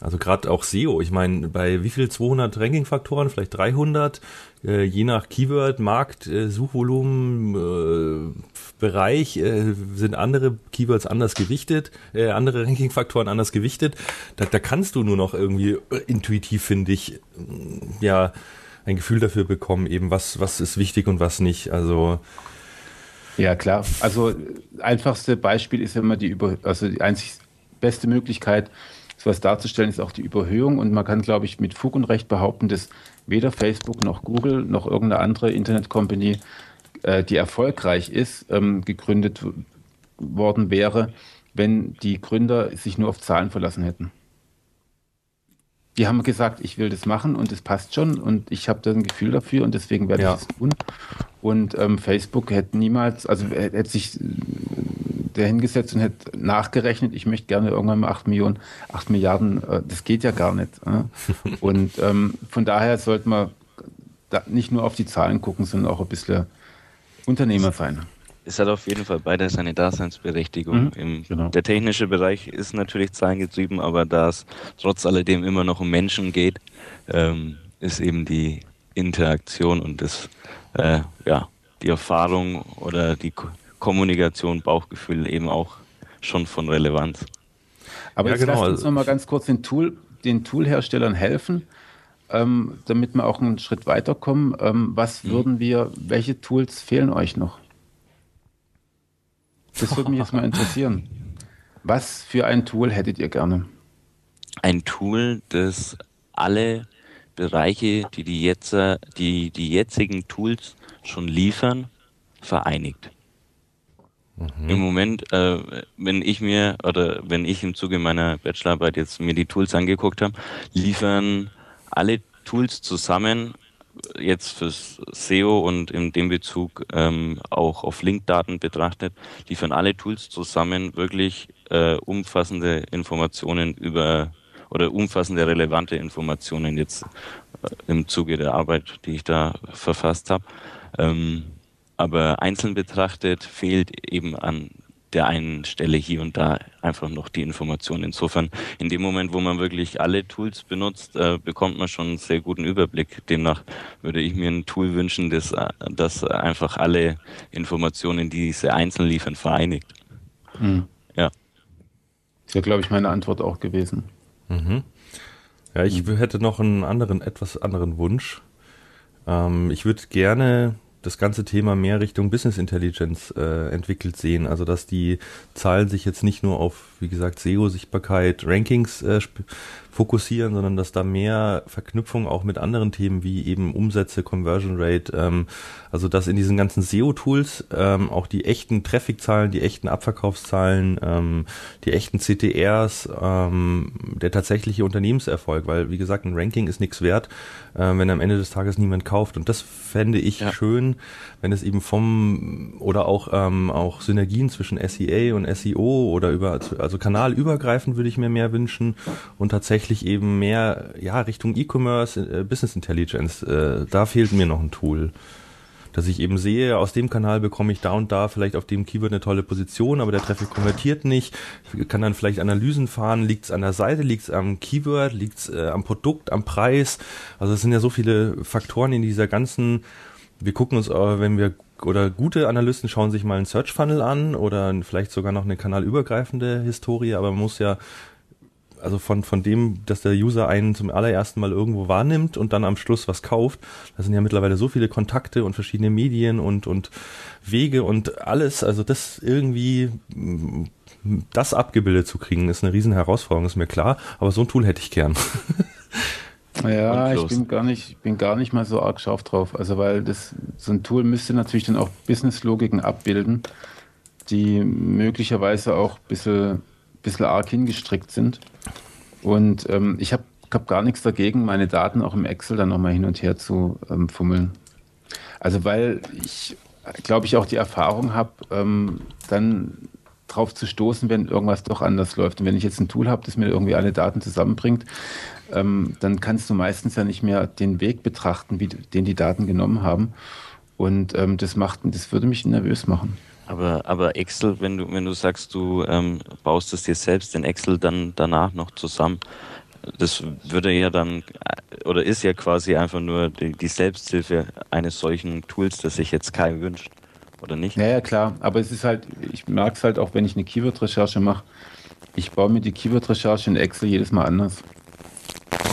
Also gerade auch SEO, ich meine, bei wie viel 200 Ranking-Faktoren, vielleicht 300, äh, je nach Keyword, Markt, äh, Suchvolumen, äh, Bereich äh, sind andere Keywords anders gewichtet, äh, andere Ranking-Faktoren anders gewichtet. Da, da kannst du nur noch irgendwie äh, intuitiv, finde ich, ja, ein Gefühl dafür bekommen, eben was, was ist wichtig und was nicht. Also ja, klar. Also einfachste Beispiel ist immer die über, also die einzig beste Möglichkeit, sowas darzustellen, ist auch die Überhöhung. Und man kann, glaube ich, mit Fug und Recht behaupten, dass weder Facebook noch Google noch irgendeine andere Internet-Company, äh, die erfolgreich ist, ähm, gegründet worden wäre, wenn die Gründer sich nur auf Zahlen verlassen hätten. Die haben gesagt, ich will das machen und es passt schon und ich habe da ein Gefühl dafür und deswegen werde ja. ich es tun. Und ähm, Facebook hätte niemals, also hätte sich der hingesetzt und hätte nachgerechnet, ich möchte gerne irgendwann mal 8 Millionen, 8 Milliarden, äh, das geht ja gar nicht. Äh. Und ähm, von daher sollte man nicht nur auf die Zahlen gucken, sondern auch ein bisschen Unternehmer sein. Es hat auf jeden Fall beide seine Daseinsberechtigung. Mhm, Im, genau. Der technische Bereich ist natürlich zahlengetrieben, aber da es trotz alledem immer noch um Menschen geht, ähm, ist eben die Interaktion und das, äh, ja, die Erfahrung oder die Kommunikation, Bauchgefühl eben auch schon von Relevanz. Aber ja, jetzt genau. lasst uns noch mal ganz kurz den, Tool, den Toolherstellern helfen, ähm, damit wir auch einen Schritt weiterkommen. Ähm, was mhm. würden wir, welche Tools fehlen euch noch? Das würde mich jetzt mal interessieren. Was für ein Tool hättet ihr gerne? Ein Tool, das alle Bereiche, die die, jetzt, die, die jetzigen Tools schon liefern, vereinigt. Mhm. Im Moment, äh, wenn ich mir oder wenn ich im Zuge meiner Bachelorarbeit jetzt mir die Tools angeguckt habe, liefern alle Tools zusammen jetzt fürs SEO und in dem Bezug ähm, auch auf Linkdaten betrachtet, liefern alle Tools zusammen wirklich äh, umfassende Informationen über oder umfassende relevante Informationen jetzt äh, im Zuge der Arbeit, die ich da verfasst habe. Ähm, aber einzeln betrachtet fehlt eben an der einen Stelle hier und da einfach noch die Information. Insofern, in dem Moment, wo man wirklich alle Tools benutzt, äh, bekommt man schon einen sehr guten Überblick. Demnach würde ich mir ein Tool wünschen, das, äh, das einfach alle Informationen, die diese einzeln liefern, vereinigt. Mhm. Ja. Das wäre, glaube ich, meine Antwort auch gewesen. Mhm. Ja, ich hätte noch einen anderen, etwas anderen Wunsch. Ähm, ich würde gerne das ganze Thema mehr Richtung Business Intelligence äh, entwickelt sehen. Also dass die Zahlen sich jetzt nicht nur auf, wie gesagt, SEO-Sichtbarkeit, Rankings äh, fokussieren, sondern dass da mehr Verknüpfung auch mit anderen Themen wie eben Umsätze, Conversion Rate, ähm, also dass in diesen ganzen SEO-Tools ähm, auch die echten Traffic-Zahlen, die echten Abverkaufszahlen, ähm, die echten CTRs, ähm, der tatsächliche Unternehmenserfolg, weil wie gesagt, ein Ranking ist nichts wert, äh, wenn am Ende des Tages niemand kauft. Und das fände ich ja. schön, wenn es eben vom oder auch ähm, auch Synergien zwischen SEA und SEO oder über also kanalübergreifend würde ich mir mehr wünschen und tatsächlich eben mehr ja Richtung E-Commerce, äh, Business Intelligence. Äh, da fehlt mir noch ein Tool dass ich eben sehe, aus dem Kanal bekomme ich da und da vielleicht auf dem Keyword eine tolle Position, aber der Traffic konvertiert nicht. Ich kann dann vielleicht Analysen fahren, liegt es an der Seite, liegt es am Keyword, liegt es äh, am Produkt, am Preis. Also es sind ja so viele Faktoren in dieser ganzen, wir gucken uns, äh, wenn wir oder gute Analysten schauen sich mal einen Search Funnel an oder vielleicht sogar noch eine kanalübergreifende Historie, aber man muss ja also von, von dem, dass der User einen zum allerersten Mal irgendwo wahrnimmt und dann am Schluss was kauft. Da sind ja mittlerweile so viele Kontakte und verschiedene Medien und, und Wege und alles. Also das irgendwie, das abgebildet zu kriegen, ist eine riesen Herausforderung, ist mir klar. Aber so ein Tool hätte ich gern. Ja, ich bin gar nicht, bin gar nicht mal so arg scharf drauf. Also weil das, so ein Tool müsste natürlich dann auch Business-Logiken abbilden, die möglicherweise auch ein bisschen bisschen arg hingestrickt sind. Und ähm, ich habe hab gar nichts dagegen, meine Daten auch im Excel dann nochmal hin und her zu ähm, fummeln. Also weil ich, glaube ich, auch die Erfahrung habe, ähm, dann drauf zu stoßen, wenn irgendwas doch anders läuft. Und wenn ich jetzt ein Tool habe, das mir irgendwie alle Daten zusammenbringt, ähm, dann kannst du meistens ja nicht mehr den Weg betrachten, wie, den die Daten genommen haben. Und ähm, das macht, das würde mich nervös machen. Aber, aber Excel, wenn du, wenn du sagst, du ähm, baust es dir selbst in Excel dann danach noch zusammen, das würde ja dann, äh, oder ist ja quasi einfach nur die, die Selbsthilfe eines solchen Tools, das sich jetzt Kai wünscht, oder nicht? Ja, ja, klar. Aber es ist halt, ich merke es halt auch, wenn ich eine Keyword-Recherche mache, ich baue mir die Keyword-Recherche in Excel jedes Mal anders.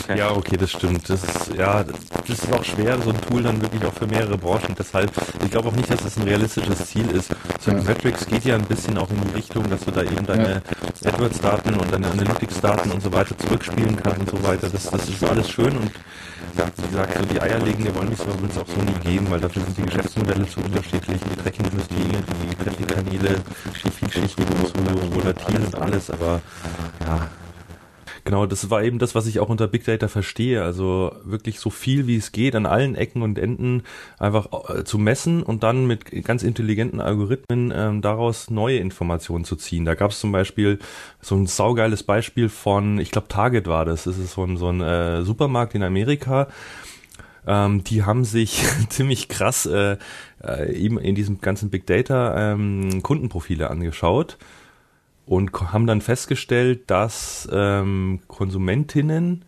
Okay. Ja, okay, das stimmt. Das ist, ja, das ist auch schwer, so ein Tool dann wirklich auch für mehrere Branchen. Deshalb, ich glaube auch nicht, dass das ein realistisches Ziel ist. So ja. Metrics geht ja ein bisschen auch in die Richtung, dass du da eben deine ja. AdWords-Daten und deine Analytics-Daten und so weiter zurückspielen kannst und so weiter. Das, das ist alles schön und wie gesagt, so die eierlegende Wollmilchsau wird es auch so nie geben, weil dafür sind die Geschäftsmodelle zu unterschiedlich, die Tracking-Industrie, die viel, viel zu volatil und alles, aber ja, Genau, das war eben das, was ich auch unter Big Data verstehe. Also wirklich so viel wie es geht an allen Ecken und Enden einfach äh, zu messen und dann mit ganz intelligenten Algorithmen ähm, daraus neue Informationen zu ziehen. Da gab es zum Beispiel so ein saugeiles Beispiel von, ich glaube Target war das. Das ist so ein, so ein äh, Supermarkt in Amerika. Ähm, die haben sich ziemlich krass äh, äh, eben in diesem ganzen Big Data ähm, Kundenprofile angeschaut und haben dann festgestellt, dass ähm, Konsumentinnen,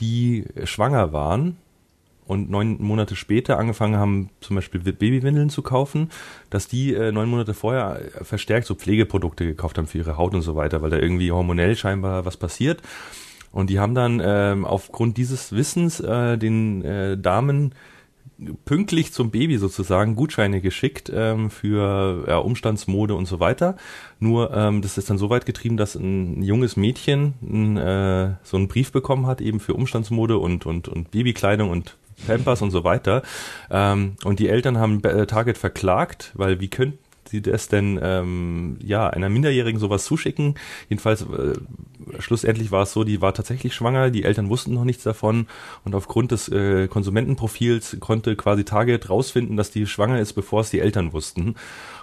die schwanger waren und neun Monate später angefangen haben, zum Beispiel Babywindeln zu kaufen, dass die äh, neun Monate vorher verstärkt so Pflegeprodukte gekauft haben für ihre Haut und so weiter, weil da irgendwie hormonell scheinbar was passiert. Und die haben dann ähm, aufgrund dieses Wissens äh, den äh, Damen pünktlich zum Baby sozusagen Gutscheine geschickt ähm, für ja, Umstandsmode und so weiter. Nur ähm, das ist dann so weit getrieben, dass ein junges Mädchen ein, äh, so einen Brief bekommen hat, eben für Umstandsmode und, und, und Babykleidung und Pampers und so weiter. Ähm, und die Eltern haben äh, Target verklagt, weil wie könnten sie das denn ähm, ja einer Minderjährigen sowas zuschicken? Jedenfalls äh, schlussendlich war es so, die war tatsächlich schwanger, die Eltern wussten noch nichts davon und aufgrund des äh, Konsumentenprofils konnte quasi Target rausfinden, dass die schwanger ist, bevor es die Eltern wussten.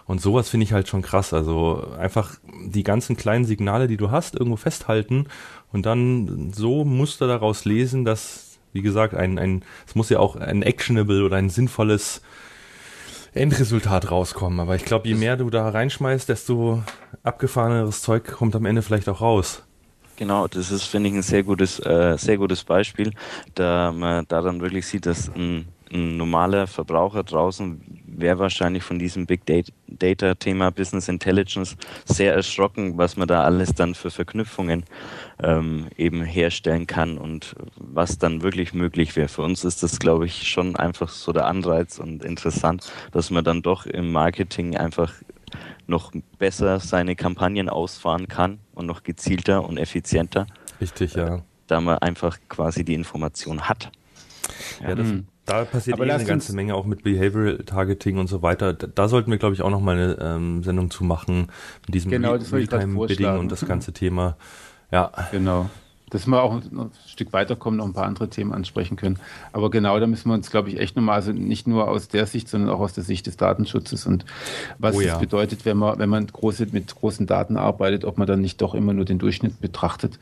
Und sowas finde ich halt schon krass. Also einfach die ganzen kleinen Signale, die du hast, irgendwo festhalten und dann so Muster daraus lesen, dass, wie gesagt, ein, ein, es muss ja auch ein actionable oder ein sinnvolles Endresultat rauskommen. Aber ich glaube, je mehr du da reinschmeißt, desto abgefahreneres Zeug kommt am Ende vielleicht auch raus. Genau, das ist, finde ich, ein sehr gutes, äh, sehr gutes Beispiel, da man da dann wirklich sieht, dass ein, ein normaler Verbraucher draußen wäre wahrscheinlich von diesem Big Data-Thema Business Intelligence sehr erschrocken, was man da alles dann für Verknüpfungen ähm, eben herstellen kann und was dann wirklich möglich wäre. Für uns ist das, glaube ich, schon einfach so der Anreiz und interessant, dass man dann doch im Marketing einfach noch besser seine Kampagnen ausfahren kann und noch gezielter und effizienter. Richtig, ja. da man einfach quasi die Information hat. Ja, das, mhm. da passiert eh eine ganze Menge auch mit Behavioral Targeting und so weiter. Da, da sollten wir, glaube ich, auch noch mal eine ähm, Sendung zu machen mit diesem genau, Realtime-Bidding und das ganze Thema. Ja. Genau dass wir auch ein Stück weiterkommen, noch ein paar andere Themen ansprechen können. Aber genau, da müssen wir uns, glaube ich, echt nochmal, also nicht nur aus der Sicht, sondern auch aus der Sicht des Datenschutzes und was oh ja. das bedeutet, wenn man, wenn man große, mit großen Daten arbeitet, ob man dann nicht doch immer nur den Durchschnitt betrachtet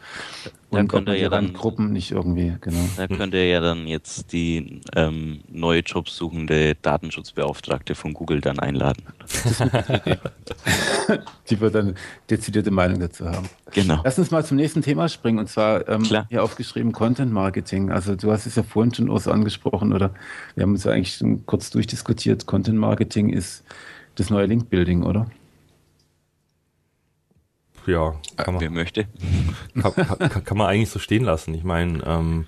und da könnt ja dann Gruppen nicht irgendwie, genau. Da könnt ihr ja dann jetzt die ähm, neue Jobs suchende Datenschutzbeauftragte von Google dann einladen. die wird dann dezidierte Meinung dazu haben. Genau. Lass uns mal zum nächsten Thema springen und zwar ähm, hier aufgeschrieben Content Marketing. Also du hast es ja vorhin schon Urs angesprochen oder wir haben uns ja eigentlich schon kurz durchdiskutiert. Content Marketing ist das neue Link Building, oder? Ja, kann man, wer möchte. Kann, kann, kann, man eigentlich so stehen lassen. Ich meine, ähm,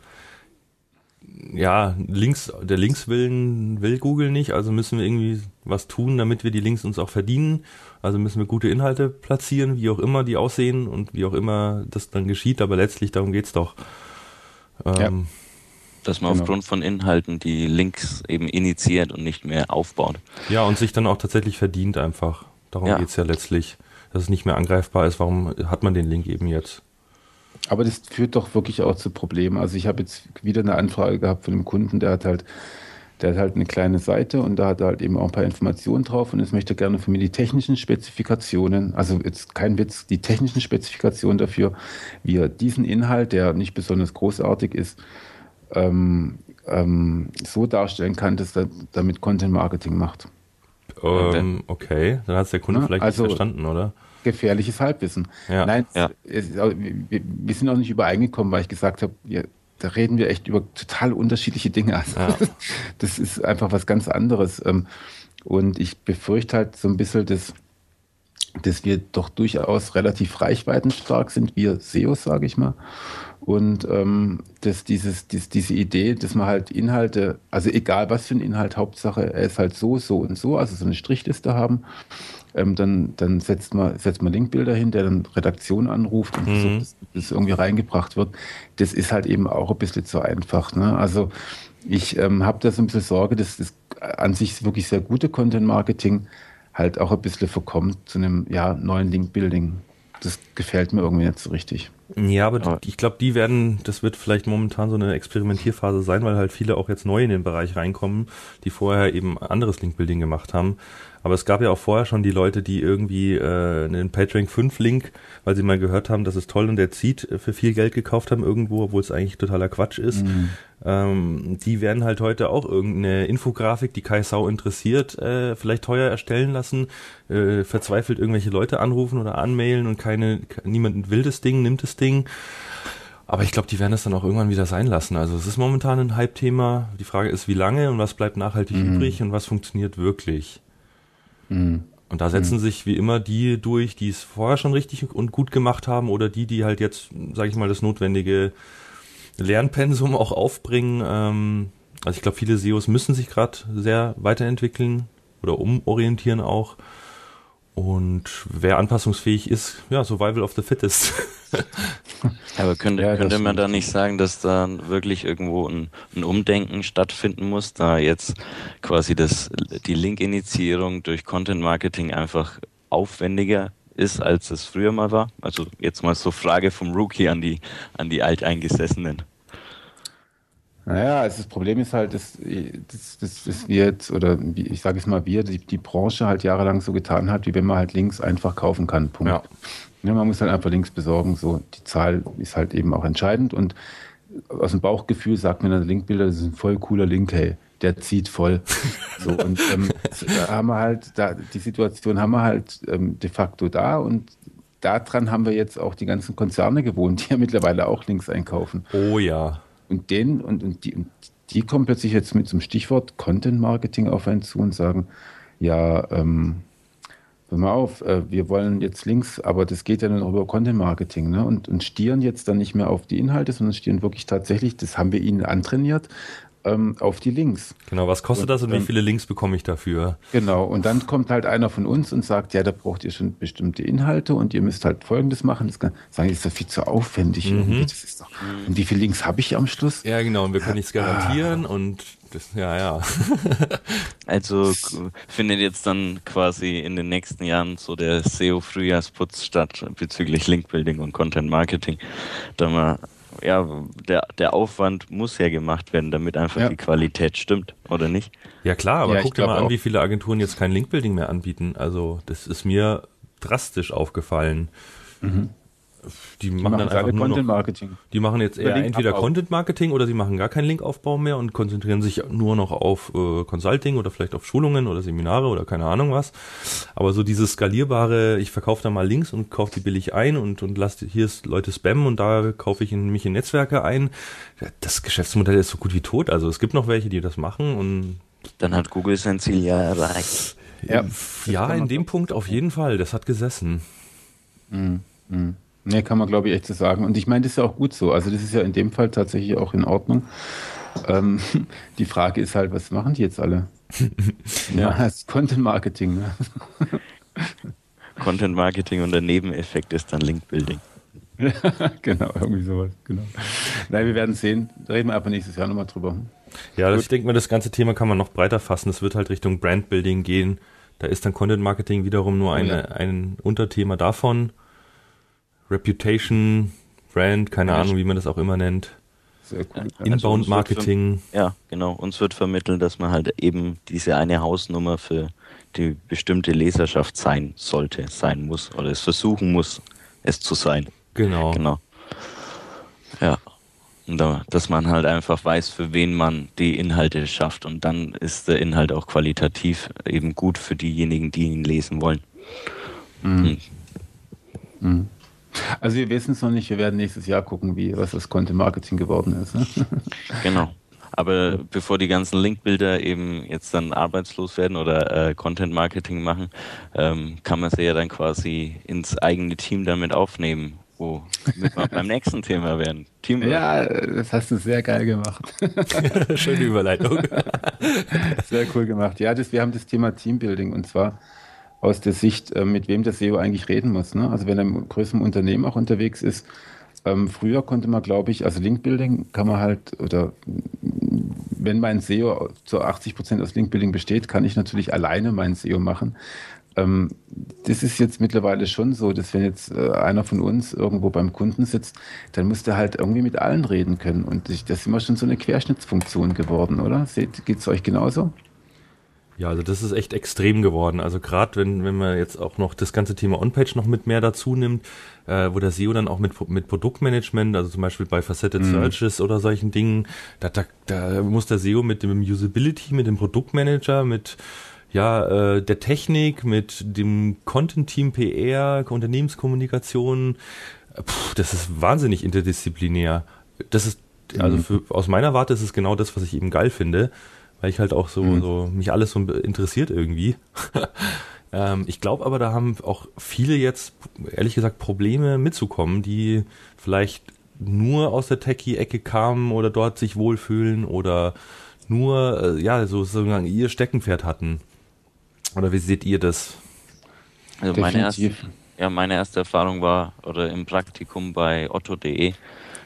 ja, Links, der Linkswillen will Google nicht, also müssen wir irgendwie was tun, damit wir die Links uns auch verdienen. Also müssen wir gute Inhalte platzieren, wie auch immer die aussehen und wie auch immer das dann geschieht, aber letztlich darum geht's doch. Ähm, ja. Dass man genau. aufgrund von Inhalten die Links eben initiiert und nicht mehr aufbaut. Ja, und sich dann auch tatsächlich verdient einfach. Darum ja. geht's ja letztlich dass es nicht mehr angreifbar ist, warum hat man den Link eben jetzt? Aber das führt doch wirklich auch zu Problemen. Also ich habe jetzt wieder eine Anfrage gehabt von einem Kunden, der hat halt, der hat halt eine kleine Seite und da hat er halt eben auch ein paar Informationen drauf und jetzt möchte er gerne von mir die technischen Spezifikationen, also jetzt kein Witz, die technischen Spezifikationen dafür, wie er diesen Inhalt, der nicht besonders großartig ist, ähm, ähm, so darstellen kann, dass er damit Content Marketing macht. Ähm, okay, dann hat es der Kunde ja, vielleicht also, nicht verstanden, oder? Gefährliches Halbwissen. Ja. Nein, ja. Es, wir, wir, sind auch nicht übereingekommen, weil ich gesagt habe, wir, da reden wir echt über total unterschiedliche Dinge. Also, ja. Das ist einfach was ganz anderes. Ähm, und ich befürchte halt so ein bisschen, dass, dass wir doch durchaus relativ reichweitenstark sind, wir SEOs, sage ich mal. Und ähm, dass dieses, dies, diese Idee, dass man halt Inhalte, also egal was für ein Inhalt, Hauptsache er ist halt so, so und so, also so eine Strichliste haben ähm, dann, dann setzt man, setzt man Linkbilder hin, der dann Redaktion anruft und mhm. versucht, dass das irgendwie reingebracht wird. Das ist halt eben auch ein bisschen zu einfach. Ne? Also ich ähm, habe da so ein bisschen Sorge, dass das an sich wirklich sehr gute Content-Marketing halt auch ein bisschen verkommt zu einem ja, neuen Link-Building. Das gefällt mir irgendwie nicht so richtig. Ja, aber, aber ich glaube, die werden, das wird vielleicht momentan so eine Experimentierphase sein, weil halt viele auch jetzt neu in den Bereich reinkommen, die vorher eben anderes Link-Building gemacht haben. Aber es gab ja auch vorher schon die Leute, die irgendwie äh, einen PageRank 5 Link, weil sie mal gehört haben, das ist toll und der zieht, äh, für viel Geld gekauft haben irgendwo, obwohl es eigentlich totaler Quatsch ist. Mhm. Ähm, die werden halt heute auch irgendeine Infografik, die Kai Sau interessiert, äh, vielleicht teuer erstellen lassen, äh, verzweifelt irgendwelche Leute anrufen oder anmailen und keine, niemand will das Ding, nimmt das Ding. Aber ich glaube, die werden es dann auch irgendwann wieder sein lassen. Also es ist momentan ein Hype-Thema. Die Frage ist, wie lange und was bleibt nachhaltig mhm. übrig und was funktioniert wirklich. Mhm. Und da setzen mhm. sich wie immer die durch, die es vorher schon richtig und gut gemacht haben oder die, die halt jetzt, sage ich mal, das notwendige Lernpensum auch aufbringen. Ähm, also ich glaube, viele SEOs müssen sich gerade sehr weiterentwickeln oder umorientieren auch. Und wer anpassungsfähig ist, ja, Survival of the Fittest. Aber könnte, ja, könnte man da nicht sagen, dass da wirklich irgendwo ein, ein, Umdenken stattfinden muss, da jetzt quasi das, die Link-Initiierung durch Content Marketing einfach aufwendiger ist, als es früher mal war? Also jetzt mal so Frage vom Rookie an die, an die Alteingesessenen. Naja, also das Problem ist halt, dass, dass, dass, dass wir jetzt, oder ich sage es mal wir, die, die, Branche halt jahrelang so getan hat, wie wenn man halt Links einfach kaufen kann. Punkt. Ja. ja. man muss halt einfach Links besorgen. So, die Zahl ist halt eben auch entscheidend. Und aus dem Bauchgefühl sagt mir dann Linkbilder, das ist ein voll cooler Link, hey, der zieht voll. So, und ähm, da haben wir halt, da, die Situation haben wir halt ähm, de facto da und daran haben wir jetzt auch die ganzen Konzerne gewohnt, die ja mittlerweile auch Links einkaufen. Oh ja. Und den und, und die, und die kommen plötzlich jetzt mit zum Stichwort Content Marketing auf einen zu und sagen, ja, ähm, hör mal auf, äh, wir wollen jetzt Links, aber das geht ja nur noch über Content Marketing, ne? Und, und stieren jetzt dann nicht mehr auf die Inhalte, sondern stieren wirklich tatsächlich, das haben wir ihnen antrainiert, ähm, auf die Links. Genau, was kostet und, das und wie viele Links bekomme ich dafür? Genau, und dann kommt halt einer von uns und sagt, ja, da braucht ihr schon bestimmte Inhalte und ihr müsst halt Folgendes machen. Das kann, sagen, das ist doch viel zu aufwendig. Mhm. Das ist doch, und wie viele Links habe ich am Schluss? Ja, genau, und wir können nichts garantieren ah. und das, ja, ja. also findet jetzt dann quasi in den nächsten Jahren so der SEO-Frühjahrsputz statt bezüglich Linkbuilding und Content Marketing, da man ja, der, der Aufwand muss ja gemacht werden, damit einfach ja. die Qualität stimmt, oder nicht? Ja klar, aber ja, guck dir mal an, auch. wie viele Agenturen jetzt kein Linkbuilding mehr anbieten. Also das ist mir drastisch aufgefallen. Mhm die, die machen, dann einfach nur Content Marketing. Die machen jetzt eher entweder Content Marketing oder sie machen gar keinen Linkaufbau mehr und konzentrieren sich nur noch auf äh, Consulting oder vielleicht auf Schulungen oder Seminare oder keine Ahnung was. Aber so dieses skalierbare, ich verkaufe da mal Links und kaufe die billig ein und und lass hier ist Leute spammen und da kaufe ich in, mich in Netzwerke ein. Das Geschäftsmodell ist so gut wie tot. Also es gibt noch welche, die das machen und dann hat Google sein Ziel ja erreicht. Ja, ja in dem Punkt auf jeden Fall. Das hat gesessen. Mhm. Mhm. Nee, kann man glaube ich echt so sagen. Und ich meine, das ist ja auch gut so. Also das ist ja in dem Fall tatsächlich auch in Ordnung. Ähm, die Frage ist halt, was machen die jetzt alle? ja, das ist Content Marketing. Ne? Content Marketing und der Nebeneffekt ist dann Link Building. genau, irgendwie sowas. Genau. Nein, wir werden sehen. Da reden wir aber nächstes Jahr nochmal drüber. Ja, Gut. ich denke mal, das ganze Thema kann man noch breiter fassen. Es wird halt Richtung Brand Building gehen. Da ist dann Content Marketing wiederum nur eine, ja. ein Unterthema davon. Reputation, Brand, keine ja, Ahnung, wie man das auch immer nennt. Sehr cool. Also Inbound Marketing. Ja, genau. Uns wird vermittelt, dass man halt eben diese eine Hausnummer für die bestimmte Leserschaft sein sollte, sein muss oder es versuchen muss, es zu sein. Genau. Genau. Ja. Und da, dass man halt einfach weiß, für wen man die Inhalte schafft. Und dann ist der Inhalt auch qualitativ eben gut für diejenigen, die ihn lesen wollen. Mhm. Hm. Mhm. Also wir wissen es noch nicht, wir werden nächstes Jahr gucken, wie was das Content Marketing geworden ist. Ne? Genau. Aber bevor die ganzen Linkbilder eben jetzt dann arbeitslos werden oder äh, Content Marketing machen, ähm, kann man sie ja dann quasi ins eigene Team damit aufnehmen, wo wir beim nächsten Thema werden. Teamwork. Ja, das hast du sehr geil gemacht. Schöne Überleitung. sehr cool gemacht. Ja, das, wir haben das Thema Teambuilding und zwar aus der Sicht, äh, mit wem der SEO eigentlich reden muss. Ne? Also wenn er im größeren Unternehmen auch unterwegs ist, ähm, früher konnte man, glaube ich, also Linkbuilding kann man halt, oder wenn mein SEO zu 80 Prozent aus Linkbuilding besteht, kann ich natürlich alleine mein SEO machen. Ähm, das ist jetzt mittlerweile schon so, dass wenn jetzt äh, einer von uns irgendwo beim Kunden sitzt, dann muss der halt irgendwie mit allen reden können. Und das ist immer schon so eine Querschnittsfunktion geworden, oder? Geht es euch genauso? Ja, also das ist echt extrem geworden. Also gerade wenn, wenn man jetzt auch noch das ganze Thema On-Page noch mit mehr dazu nimmt, äh, wo der SEO dann auch mit, mit Produktmanagement, also zum Beispiel bei Faceted mhm. Searches oder solchen Dingen, da, da, da muss der SEO mit dem Usability, mit dem Produktmanager, mit ja, äh, der Technik, mit dem Content-Team PR, Unternehmenskommunikation, pff, das ist wahnsinnig interdisziplinär. Das ist, also mhm. für, aus meiner Warte ist es genau das, was ich eben geil finde weil ich halt auch so, mhm. so mich alles so interessiert irgendwie. ähm, ich glaube aber, da haben auch viele jetzt, ehrlich gesagt, Probleme mitzukommen, die vielleicht nur aus der Techie-Ecke kamen oder dort sich wohlfühlen oder nur, äh, ja, so sozusagen ihr Steckenpferd hatten. Oder wie seht ihr das? Also meine erste, ja, meine erste Erfahrung war, oder im Praktikum bei otto.de,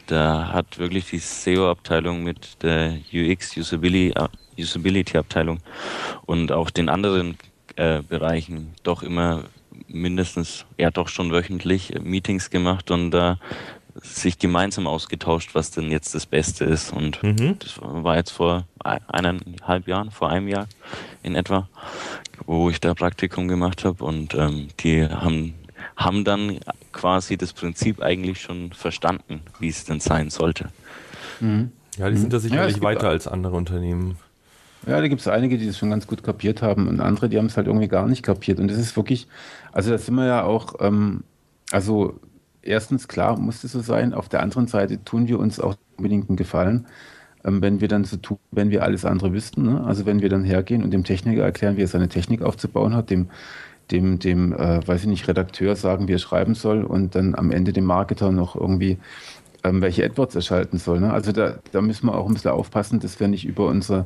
da hat wirklich die SEO-Abteilung mit der UX, Usability, Usability-Abteilung und auch den anderen äh, Bereichen doch immer mindestens, ja doch schon wöchentlich äh, Meetings gemacht und da äh, sich gemeinsam ausgetauscht, was denn jetzt das Beste ist. Und mhm. das war jetzt vor eineinhalb Jahren, vor einem Jahr in etwa, wo ich da Praktikum gemacht habe und ähm, die haben haben dann quasi das Prinzip eigentlich schon verstanden, wie es denn sein sollte. Mhm. Ja, die sind da sicherlich ja, weiter als andere Unternehmen. Ja, da gibt es einige, die das schon ganz gut kapiert haben und andere, die haben es halt irgendwie gar nicht kapiert. Und das ist wirklich, also da sind wir ja auch, ähm, also erstens, klar, muss das so sein. Auf der anderen Seite tun wir uns auch unbedingt einen Gefallen, ähm, wenn wir dann so tun, wenn wir alles andere wüssten. Ne? Also wenn wir dann hergehen und dem Techniker erklären, wie er seine Technik aufzubauen hat, dem dem, dem äh, weiß ich nicht, Redakteur sagen, wie er schreiben soll und dann am Ende dem Marketer noch irgendwie ähm, welche AdWords er schalten soll. Ne? Also da, da müssen wir auch ein bisschen aufpassen, dass wir nicht über unsere,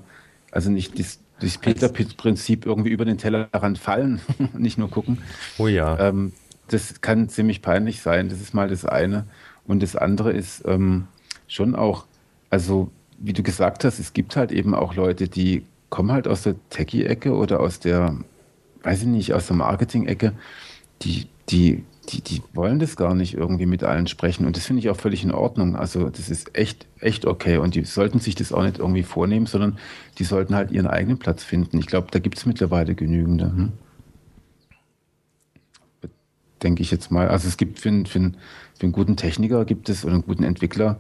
also nicht das, das Peter-Prinzip irgendwie über den Tellerrand fallen, nicht nur gucken. Oh ja. Ähm, das kann ziemlich peinlich sein. Das ist mal das eine. Und das andere ist ähm, schon auch, also wie du gesagt hast, es gibt halt eben auch Leute, die kommen halt aus der Techie-Ecke oder aus der, weiß ich nicht, aus der Marketing-Ecke, die, die, die, die wollen das gar nicht irgendwie mit allen sprechen. Und das finde ich auch völlig in Ordnung. Also das ist echt, echt okay. Und die sollten sich das auch nicht irgendwie vornehmen, sondern die sollten halt ihren eigenen Platz finden. Ich glaube, da gibt es mittlerweile genügende. Hm? Denke ich jetzt mal. Also es gibt für, einen, für, für einen guten Techniker gibt es oder einen guten Entwickler,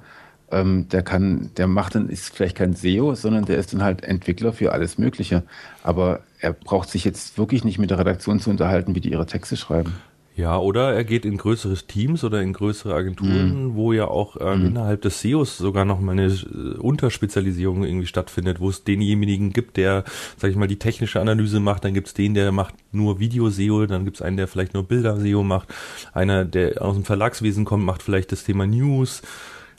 ähm, der kann, der macht dann, ist vielleicht kein SEO, sondern der ist dann halt Entwickler für alles Mögliche. Aber er braucht sich jetzt wirklich nicht mit der Redaktion zu unterhalten, wie die ihre Texte schreiben. Ja, oder er geht in größere Teams oder in größere Agenturen, mm. wo ja auch ähm, mm. innerhalb des SEOs sogar noch mal eine äh, Unterspezialisierung irgendwie stattfindet, wo es denjenigen gibt, der, sag ich mal, die technische Analyse macht, dann gibt's den, der macht nur Video-SEO, dann gibt's einen, der vielleicht nur Bilder-SEO macht, einer, der aus dem Verlagswesen kommt, macht vielleicht das Thema News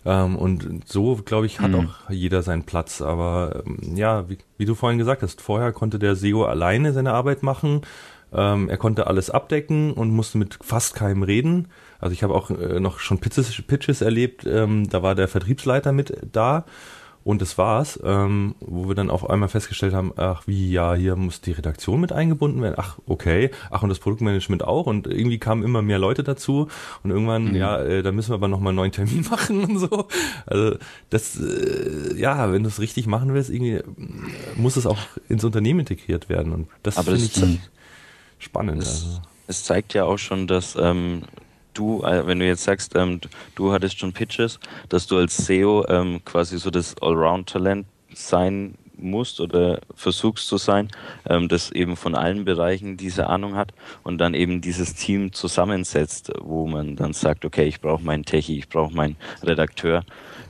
ähm, und so, glaube ich, hat mhm. auch jeder seinen Platz. Aber ähm, ja, wie, wie, du vorhin gesagt hast, vorher konnte der SEO alleine seine Arbeit machen. Ähm, er konnte alles abdecken und musste mit fast keinem reden. Also ich habe auch äh, noch schon Pitches, Pitches erlebt, ähm, da war der Vertriebsleiter mit da und das war's, ähm, wo wir dann auf einmal festgestellt haben, ach wie, ja, hier muss die Redaktion mit eingebunden werden. Ach, okay. Ach, und das Produktmanagement auch. Und irgendwie kamen immer mehr Leute dazu. Und irgendwann, mhm. ja, äh, da müssen wir aber nochmal einen neuen Termin machen und so. Also das, äh, ja, wenn du es richtig machen willst, irgendwie äh, muss es auch ins Unternehmen integriert werden. Und das finde ich das, spannend. Es, also. es zeigt ja auch schon, dass ähm, du, äh, wenn du jetzt sagst, ähm, du hattest schon Pitches, dass du als SEO ähm, quasi so das Allround-Talent sein musst oder versuchst zu sein, ähm, das eben von allen Bereichen diese Ahnung hat und dann eben dieses Team zusammensetzt, wo man dann sagt, okay, ich brauche meinen Techie, ich brauche meinen Redakteur.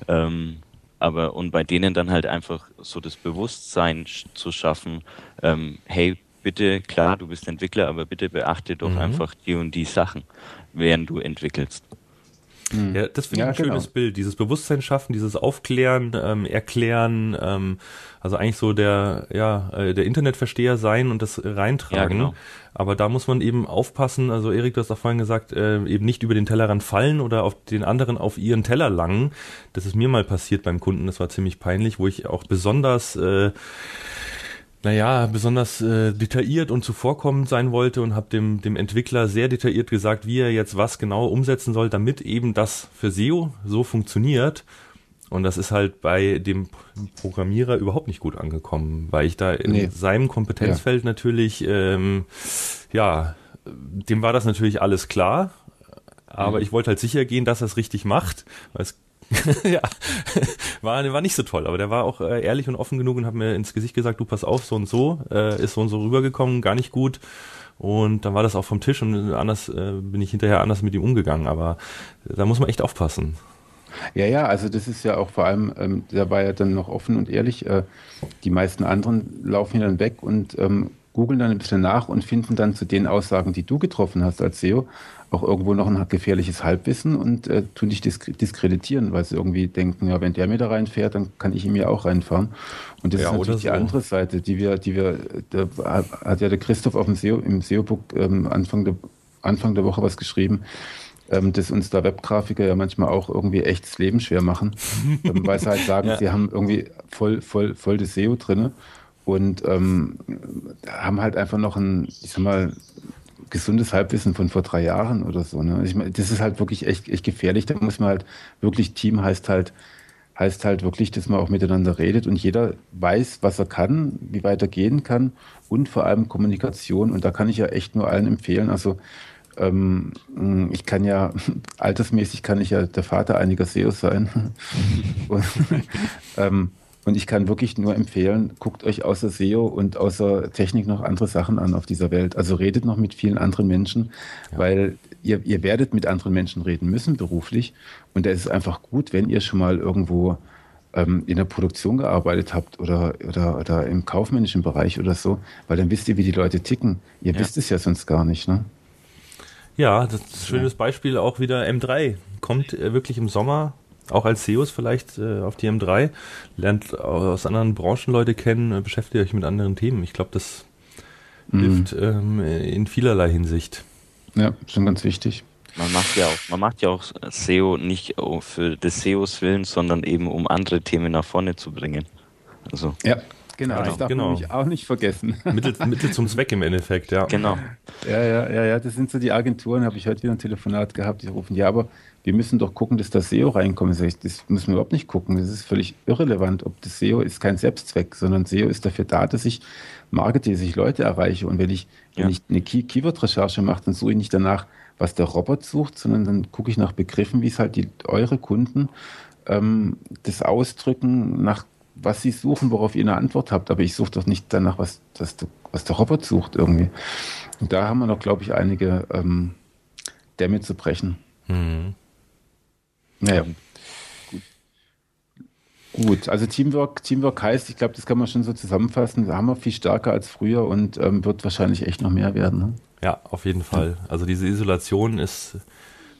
Ähm, aber und bei denen dann halt einfach so das Bewusstsein zu schaffen, ähm, hey, bitte, klar, du bist Entwickler, aber bitte beachte doch mhm. einfach die und die Sachen während du entwickelst. Hm. Ja, das finde ich ja, ein genau. schönes Bild. Dieses Bewusstsein schaffen, dieses Aufklären, ähm, Erklären, ähm, also eigentlich so der, ja, äh, der Internetversteher sein und das reintragen. Ja, genau. Aber da muss man eben aufpassen, also Erik, du hast auch vorhin gesagt, äh, eben nicht über den Tellerrand fallen oder auf den anderen auf ihren Teller langen. Das ist mir mal passiert beim Kunden, das war ziemlich peinlich, wo ich auch besonders äh, naja, besonders äh, detailliert und zuvorkommend sein wollte und habe dem, dem Entwickler sehr detailliert gesagt, wie er jetzt was genau umsetzen soll, damit eben das für SEO so funktioniert. Und das ist halt bei dem Programmierer überhaupt nicht gut angekommen, weil ich da in nee. seinem Kompetenzfeld ja. natürlich, ähm, ja, dem war das natürlich alles klar, aber mhm. ich wollte halt sicher gehen, dass er es richtig macht, weil es ja, war, war nicht so toll, aber der war auch äh, ehrlich und offen genug und hat mir ins Gesicht gesagt, du pass auf, so und so, äh, ist so und so rübergekommen, gar nicht gut. Und dann war das auch vom Tisch und anders äh, bin ich hinterher anders mit ihm umgegangen, aber da muss man echt aufpassen. Ja, ja, also das ist ja auch vor allem, ähm, der war ja dann noch offen und ehrlich. Äh, die meisten anderen laufen ja dann weg und ähm, googeln dann ein bisschen nach und finden dann zu den Aussagen, die du getroffen hast als SEO, auch irgendwo noch ein gefährliches Halbwissen und äh, tun dich disk diskreditieren, weil sie irgendwie denken, ja, wenn der mir da reinfährt, dann kann ich ihm ja auch reinfahren. Und das ja, ist natürlich so. die andere Seite, die wir, die wir, da hat ja der Christoph auf dem SEO, im SEO-Book ähm, Anfang, der, Anfang der Woche was geschrieben, ähm, dass uns da Webgrafiker ja manchmal auch irgendwie echtes Leben schwer machen, ähm, weil sie halt sagen, ja. sie haben irgendwie voll, voll, voll das SEO drinne und ähm, haben halt einfach noch ein, ich sag mal, gesundes Halbwissen von vor drei Jahren oder so. Ne? Ich meine, das ist halt wirklich echt, echt gefährlich. Da muss man halt wirklich, Team heißt halt, heißt halt wirklich, dass man auch miteinander redet und jeder weiß, was er kann, wie weit er gehen kann und vor allem Kommunikation. Und da kann ich ja echt nur allen empfehlen. Also ähm, ich kann ja, altersmäßig kann ich ja der Vater einiger SEOs sein. und, ähm, und ich kann wirklich nur empfehlen, guckt euch außer SEO und außer Technik noch andere Sachen an auf dieser Welt. Also redet noch mit vielen anderen Menschen, ja. weil ihr, ihr werdet mit anderen Menschen reden müssen beruflich. Und da ist es einfach gut, wenn ihr schon mal irgendwo ähm, in der Produktion gearbeitet habt oder, oder, oder im kaufmännischen Bereich oder so, weil dann wisst ihr, wie die Leute ticken. Ihr ja. wisst es ja sonst gar nicht, ne? Ja, das ist ein schönes Beispiel auch wieder M3. Kommt äh, wirklich im Sommer auch als SEOs vielleicht äh, auf die M3, lernt aus anderen Branchen Leute kennen, äh, beschäftigt euch mit anderen Themen. Ich glaube, das mhm. hilft ähm, in vielerlei Hinsicht. Ja, schon ganz wichtig. Man macht ja auch, man macht ja auch SEO nicht für des SEOs willen, sondern eben um andere Themen nach vorne zu bringen. Also. Ja, Genau, das darf genau. man auch nicht vergessen. Mittel, Mittel zum Zweck im Endeffekt, ja. Genau. Ja, ja, ja, ja, das sind so die Agenturen, habe ich heute wieder ein Telefonat gehabt, die rufen, ja, aber wir müssen doch gucken, dass das SEO reinkommt. Das müssen wir überhaupt nicht gucken. Das ist völlig irrelevant. Ob das SEO ist kein Selbstzweck, sondern SEO ist dafür da, dass ich markete, dass ich Leute erreiche. Und wenn ich, ja. wenn ich eine Key Keyword-Recherche mache, dann suche ich nicht danach, was der Robot sucht, sondern dann gucke ich nach Begriffen, wie es halt die, eure Kunden ähm, das ausdrücken, nach was sie suchen, worauf ihr eine Antwort habt. Aber ich suche doch nicht danach, was, das, was der Robot sucht irgendwie. Und da haben wir noch, glaube ich, einige ähm, Dämme zu brechen. Mhm. Naja. Gut. Gut, also Teamwork, Teamwork heißt, ich glaube, das kann man schon so zusammenfassen, da haben wir viel stärker als früher und ähm, wird wahrscheinlich echt noch mehr werden. Ne? Ja, auf jeden Fall. Also diese Isolation ist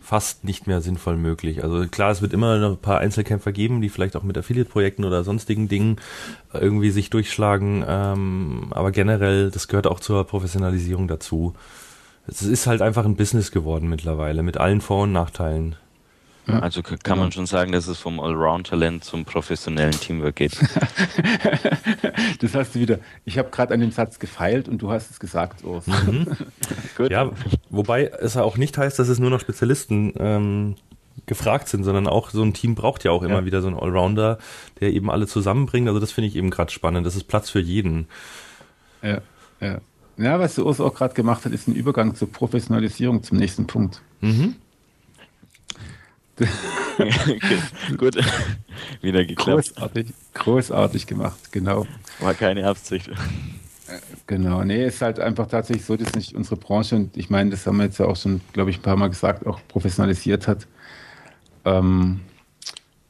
fast nicht mehr sinnvoll möglich. Also klar, es wird immer noch ein paar Einzelkämpfer geben, die vielleicht auch mit Affiliate-Projekten oder sonstigen Dingen irgendwie sich durchschlagen. Ähm, aber generell, das gehört auch zur Professionalisierung dazu. Es ist halt einfach ein Business geworden mittlerweile, mit allen Vor- und Nachteilen. Also kann man schon sagen, dass es vom Allround-Talent zum professionellen Teamwork geht. das hast du wieder. Ich habe gerade an dem Satz gefeilt und du hast es gesagt, Urs. Mhm. ja, wobei es auch nicht heißt, dass es nur noch Spezialisten ähm, gefragt sind, sondern auch so ein Team braucht ja auch immer ja. wieder so einen Allrounder, der eben alle zusammenbringt. Also das finde ich eben gerade spannend. Das ist Platz für jeden. Ja, ja. Ja, was der Urs auch gerade gemacht hat, ist ein Übergang zur Professionalisierung zum nächsten Punkt. Mhm. Gut, wieder geklappt. Großartig, großartig gemacht, genau. War keine Absicht. Genau, nee, ist halt einfach tatsächlich so, dass nicht unsere Branche, und ich meine, das haben wir jetzt ja auch schon, glaube ich, ein paar Mal gesagt, auch professionalisiert hat. Ähm,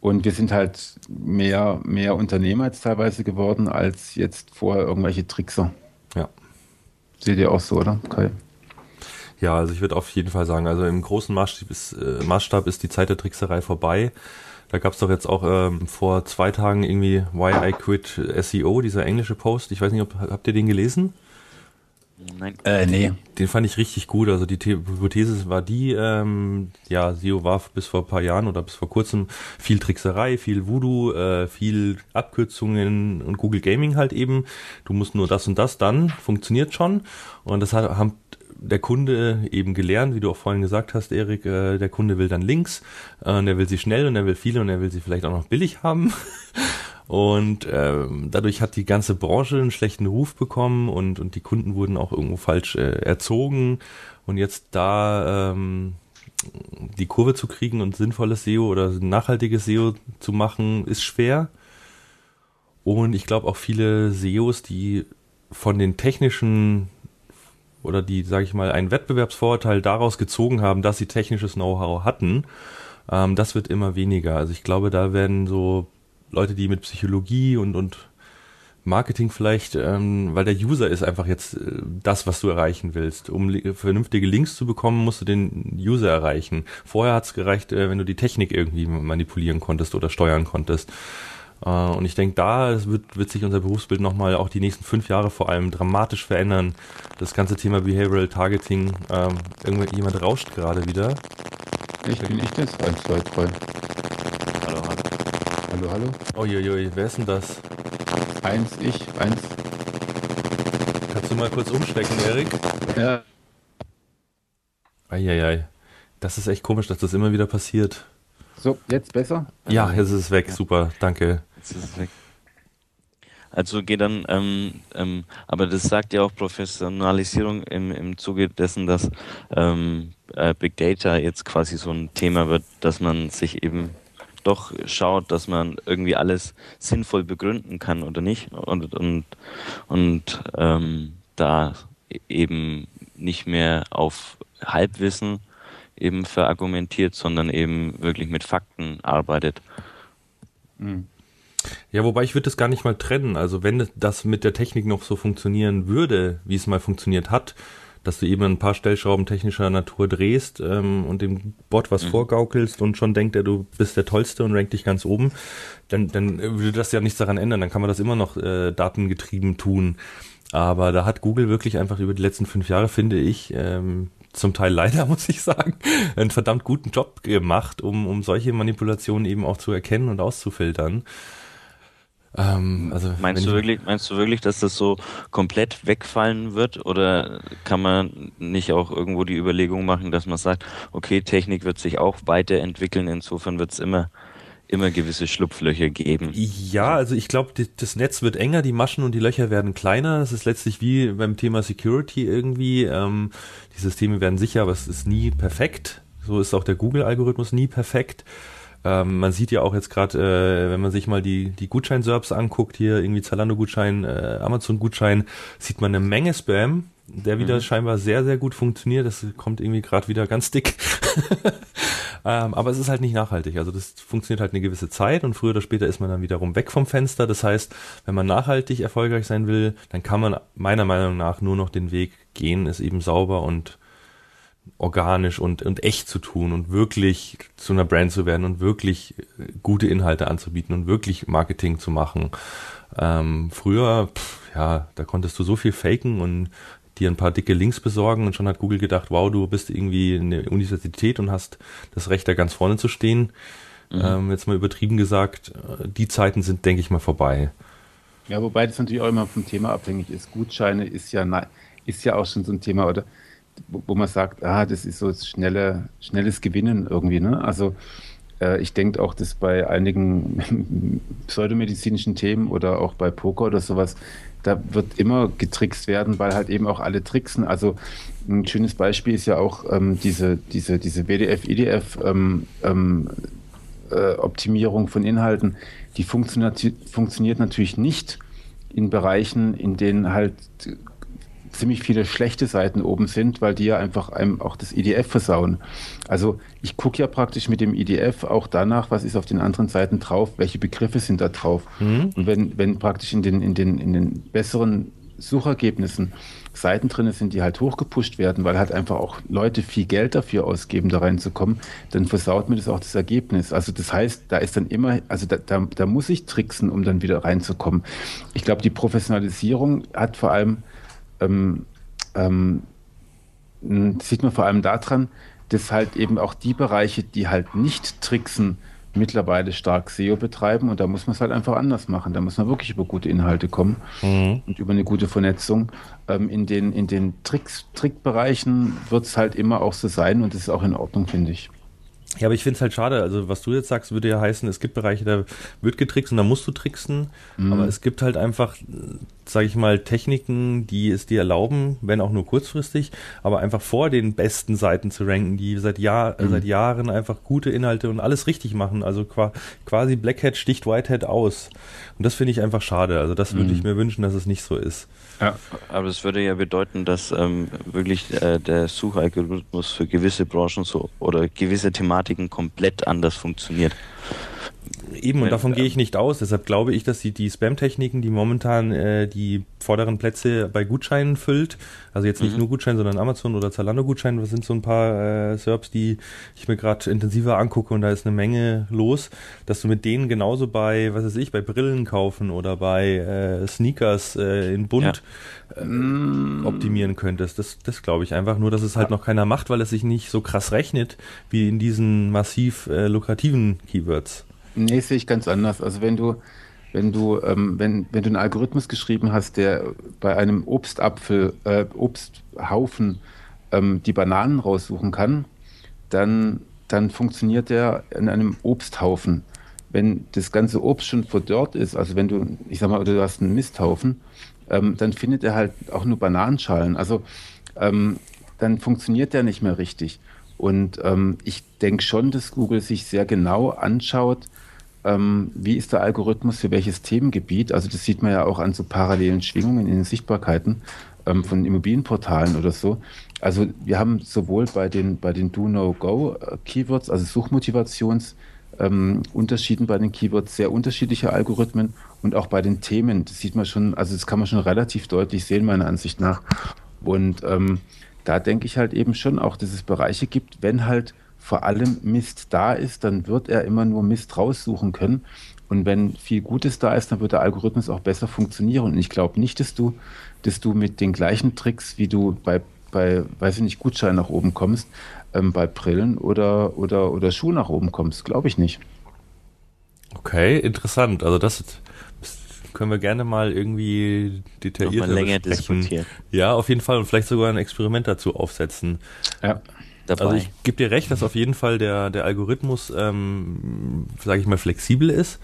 und wir sind halt mehr, mehr Unternehmer jetzt teilweise geworden, als jetzt vorher irgendwelche Trickser. Ja. Seht ihr auch so, oder? Kai? Ja, also ich würde auf jeden Fall sagen, also im großen Maßstab ist, äh, Maßstab ist die Zeit der Trickserei vorbei. Da gab es doch jetzt auch ähm, vor zwei Tagen irgendwie Why I Quit SEO, dieser englische Post. Ich weiß nicht, ob habt ihr den gelesen? Nein. Äh, nee. Den fand ich richtig gut. Also die Hypothese war die, ähm, ja, SEO war bis vor ein paar Jahren oder bis vor kurzem viel Trickserei, viel Voodoo, äh, viel Abkürzungen und Google Gaming halt eben. Du musst nur das und das, dann funktioniert schon. Und das hat, haben der Kunde eben gelernt, wie du auch vorhin gesagt hast, Erik, äh, der Kunde will dann Links, äh, der will sie schnell und er will viele und er will sie vielleicht auch noch billig haben. Und äh, dadurch hat die ganze Branche einen schlechten Ruf bekommen und, und die Kunden wurden auch irgendwo falsch äh, erzogen. Und jetzt da ähm, die Kurve zu kriegen und sinnvolles SEO oder nachhaltiges SEO zu machen, ist schwer. Und ich glaube auch viele SEOs, die von den technischen oder die, sage ich mal, einen Wettbewerbsvorteil daraus gezogen haben, dass sie technisches Know-how hatten, ähm, das wird immer weniger. Also ich glaube, da werden so Leute, die mit Psychologie und, und Marketing vielleicht, ähm, weil der User ist einfach jetzt äh, das, was du erreichen willst. Um vernünftige Links zu bekommen, musst du den User erreichen. Vorher hat es gereicht, äh, wenn du die Technik irgendwie manipulieren konntest oder steuern konntest. Äh, und ich denke, da wird, wird sich unser Berufsbild nochmal auch die nächsten fünf Jahre vor allem dramatisch verändern. Das ganze Thema Behavioral Targeting, ähm, irgendjemand rauscht gerade wieder. Ich bin ich das? 1, 2, 3. Hallo, hallo. Hallo, hallo. Uiuiui, wer ist denn das? Eins, ich, eins. Kannst du mal kurz umstecken, Erik? Ja. Eieiei. Das ist echt komisch, dass das immer wieder passiert. So, jetzt besser? Ja, jetzt ist es weg. Ja. Super, danke. Jetzt ist es weg. Also geht dann, ähm, ähm, aber das sagt ja auch Professionalisierung im, im Zuge dessen, dass ähm, äh, Big Data jetzt quasi so ein Thema wird, dass man sich eben doch schaut, dass man irgendwie alles sinnvoll begründen kann oder nicht und und und ähm, da eben nicht mehr auf Halbwissen eben verargumentiert, sondern eben wirklich mit Fakten arbeitet. Hm. Ja, wobei ich würde das gar nicht mal trennen. Also wenn das mit der Technik noch so funktionieren würde, wie es mal funktioniert hat, dass du eben ein paar Stellschrauben technischer Natur drehst ähm, und dem Bot was mhm. vorgaukelst und schon denkt er, du bist der Tollste und rankt dich ganz oben, dann, dann würde das ja nichts daran ändern. Dann kann man das immer noch äh, datengetrieben tun. Aber da hat Google wirklich einfach über die letzten fünf Jahre, finde ich, ähm, zum Teil leider, muss ich sagen, einen verdammt guten Job gemacht, um, um solche Manipulationen eben auch zu erkennen und auszufiltern. Ähm, also meinst du wirklich, meinst du wirklich, dass das so komplett wegfallen wird oder kann man nicht auch irgendwo die Überlegung machen, dass man sagt, okay, Technik wird sich auch weiterentwickeln, insofern wird es immer immer gewisse Schlupflöcher geben. Ja, also ich glaube, das Netz wird enger, die Maschen und die Löcher werden kleiner. Es ist letztlich wie beim Thema Security irgendwie. Ähm, die Systeme werden sicher, aber es ist nie perfekt. So ist auch der Google-Algorithmus nie perfekt. Ähm, man sieht ja auch jetzt gerade, äh, wenn man sich mal die, die Gutscheinserbs anguckt, hier irgendwie Zalando-Gutschein, äh, Amazon-Gutschein, sieht man eine Menge Spam, der wieder mhm. scheinbar sehr, sehr gut funktioniert. Das kommt irgendwie gerade wieder ganz dick. ähm, aber es ist halt nicht nachhaltig. Also das funktioniert halt eine gewisse Zeit und früher oder später ist man dann wiederum weg vom Fenster. Das heißt, wenn man nachhaltig erfolgreich sein will, dann kann man meiner Meinung nach nur noch den Weg gehen, ist eben sauber und organisch und, und echt zu tun und wirklich zu einer Brand zu werden und wirklich gute Inhalte anzubieten und wirklich Marketing zu machen. Ähm, früher, pff, ja, da konntest du so viel faken und dir ein paar dicke Links besorgen und schon hat Google gedacht, wow, du bist irgendwie in der Universität und hast das Recht, da ganz vorne zu stehen. Mhm. Ähm, jetzt mal übertrieben gesagt, äh, die Zeiten sind, denke ich mal, vorbei. Ja, wobei das natürlich auch immer vom Thema abhängig ist. Gutscheine ist ja, ist ja auch schon so ein Thema, oder wo, man sagt, ah, das ist so schnelle, schnelles Gewinnen irgendwie. Ne? Also äh, ich denke auch, dass bei einigen pseudomedizinischen Themen oder auch bei Poker oder sowas da wird immer getrickst werden, weil halt eben auch alle tricksen. Also ein schönes Beispiel ist ja auch ähm, diese, diese, diese WDF, IDF ähm, ähm, äh, Optimierung von Inhalten. Die funktioniert, funktioniert natürlich nicht in Bereichen, in denen halt ziemlich viele schlechte Seiten oben sind, weil die ja einfach einem auch das IDF versauen. Also ich gucke ja praktisch mit dem IDF auch danach, was ist auf den anderen Seiten drauf, welche Begriffe sind da drauf. Mhm. Und wenn, wenn praktisch in den, in, den, in den besseren Suchergebnissen Seiten drin sind, die halt hochgepusht werden, weil halt einfach auch Leute viel Geld dafür ausgeben, da reinzukommen, dann versaut mir das auch das Ergebnis. Also das heißt, da ist dann immer, also da, da, da muss ich tricksen, um dann wieder reinzukommen. Ich glaube, die Professionalisierung hat vor allem ähm, ähm, sieht man vor allem daran, dass halt eben auch die Bereiche, die halt nicht tricksen, mittlerweile stark SEO betreiben und da muss man es halt einfach anders machen. Da muss man wirklich über gute Inhalte kommen mhm. und über eine gute Vernetzung. Ähm, in den, in den Tricks, Trickbereichen wird es halt immer auch so sein und das ist auch in Ordnung, finde ich. Ja, aber ich finde es halt schade. Also, was du jetzt sagst, würde ja heißen, es gibt Bereiche, da wird getrickst und da musst du tricksen. Mhm. Aber es gibt halt einfach, sage ich mal, Techniken, die es dir erlauben, wenn auch nur kurzfristig, aber einfach vor den besten Seiten zu ranken, die seit, Jahr, mhm. seit Jahren einfach gute Inhalte und alles richtig machen. Also quasi Blackhead sticht Whitehead aus. Und das finde ich einfach schade. Also, das würde mhm. ich mir wünschen, dass es nicht so ist. Ja. Aber das würde ja bedeuten, dass ähm, wirklich äh, der Suchalgorithmus für gewisse Branchen so oder gewisse Thematiken komplett anders funktioniert. Eben, und davon gehe ich nicht aus. Deshalb glaube ich, dass die, die Spam-Techniken, die momentan äh, die vorderen Plätze bei Gutscheinen füllt, also jetzt nicht mhm. nur Gutscheine, sondern Amazon oder Zalando-Gutscheine, das sind so ein paar äh, Serbs, die ich mir gerade intensiver angucke und da ist eine Menge los, dass du mit denen genauso bei, was weiß ich, bei Brillen kaufen oder bei äh, Sneakers äh, in Bunt ja. äh, optimieren könntest. Das, das glaube ich einfach nur, dass es halt noch keiner macht, weil es sich nicht so krass rechnet wie in diesen massiv äh, lukrativen Keywords. Nee, sehe ich ganz anders. Also wenn du, wenn du, ähm, wenn, wenn du einen Algorithmus geschrieben hast, der bei einem Obstapfel, äh, Obsthaufen ähm, die Bananen raussuchen kann, dann, dann funktioniert der in einem Obsthaufen. Wenn das ganze Obst schon verdorrt ist, also wenn du, ich sag mal, du hast einen Misthaufen, ähm, dann findet er halt auch nur Bananenschalen. Also ähm, dann funktioniert der nicht mehr richtig. Und ähm, ich denke schon, dass Google sich sehr genau anschaut, ähm, wie ist der Algorithmus für welches Themengebiet. Also das sieht man ja auch an so parallelen Schwingungen in den Sichtbarkeiten ähm, von Immobilienportalen oder so. Also wir haben sowohl bei den, bei den Do-No-Go-Keywords, also Suchmotivations- ähm, Unterschieden bei den Keywords sehr unterschiedliche Algorithmen und auch bei den Themen. Das sieht man schon, also das kann man schon relativ deutlich sehen, meiner Ansicht nach. Und ähm, da denke ich halt eben schon auch, dass es Bereiche gibt, wenn halt vor allem Mist da ist, dann wird er immer nur Mist raussuchen können. Und wenn viel Gutes da ist, dann wird der Algorithmus auch besser funktionieren. Und ich glaube nicht, dass du, dass du mit den gleichen Tricks, wie du bei, bei weiß ich nicht, Gutschein nach oben kommst, ähm, bei Brillen oder, oder, oder Schuh nach oben kommst. Glaube ich nicht. Okay, interessant. Also das können wir gerne mal irgendwie detaillierter mal länger diskutieren. Ja, auf jeden Fall und vielleicht sogar ein Experiment dazu aufsetzen. Ja. Dabei. Also ich gebe dir recht, dass auf jeden Fall der, der Algorithmus, ähm, sage ich mal, flexibel ist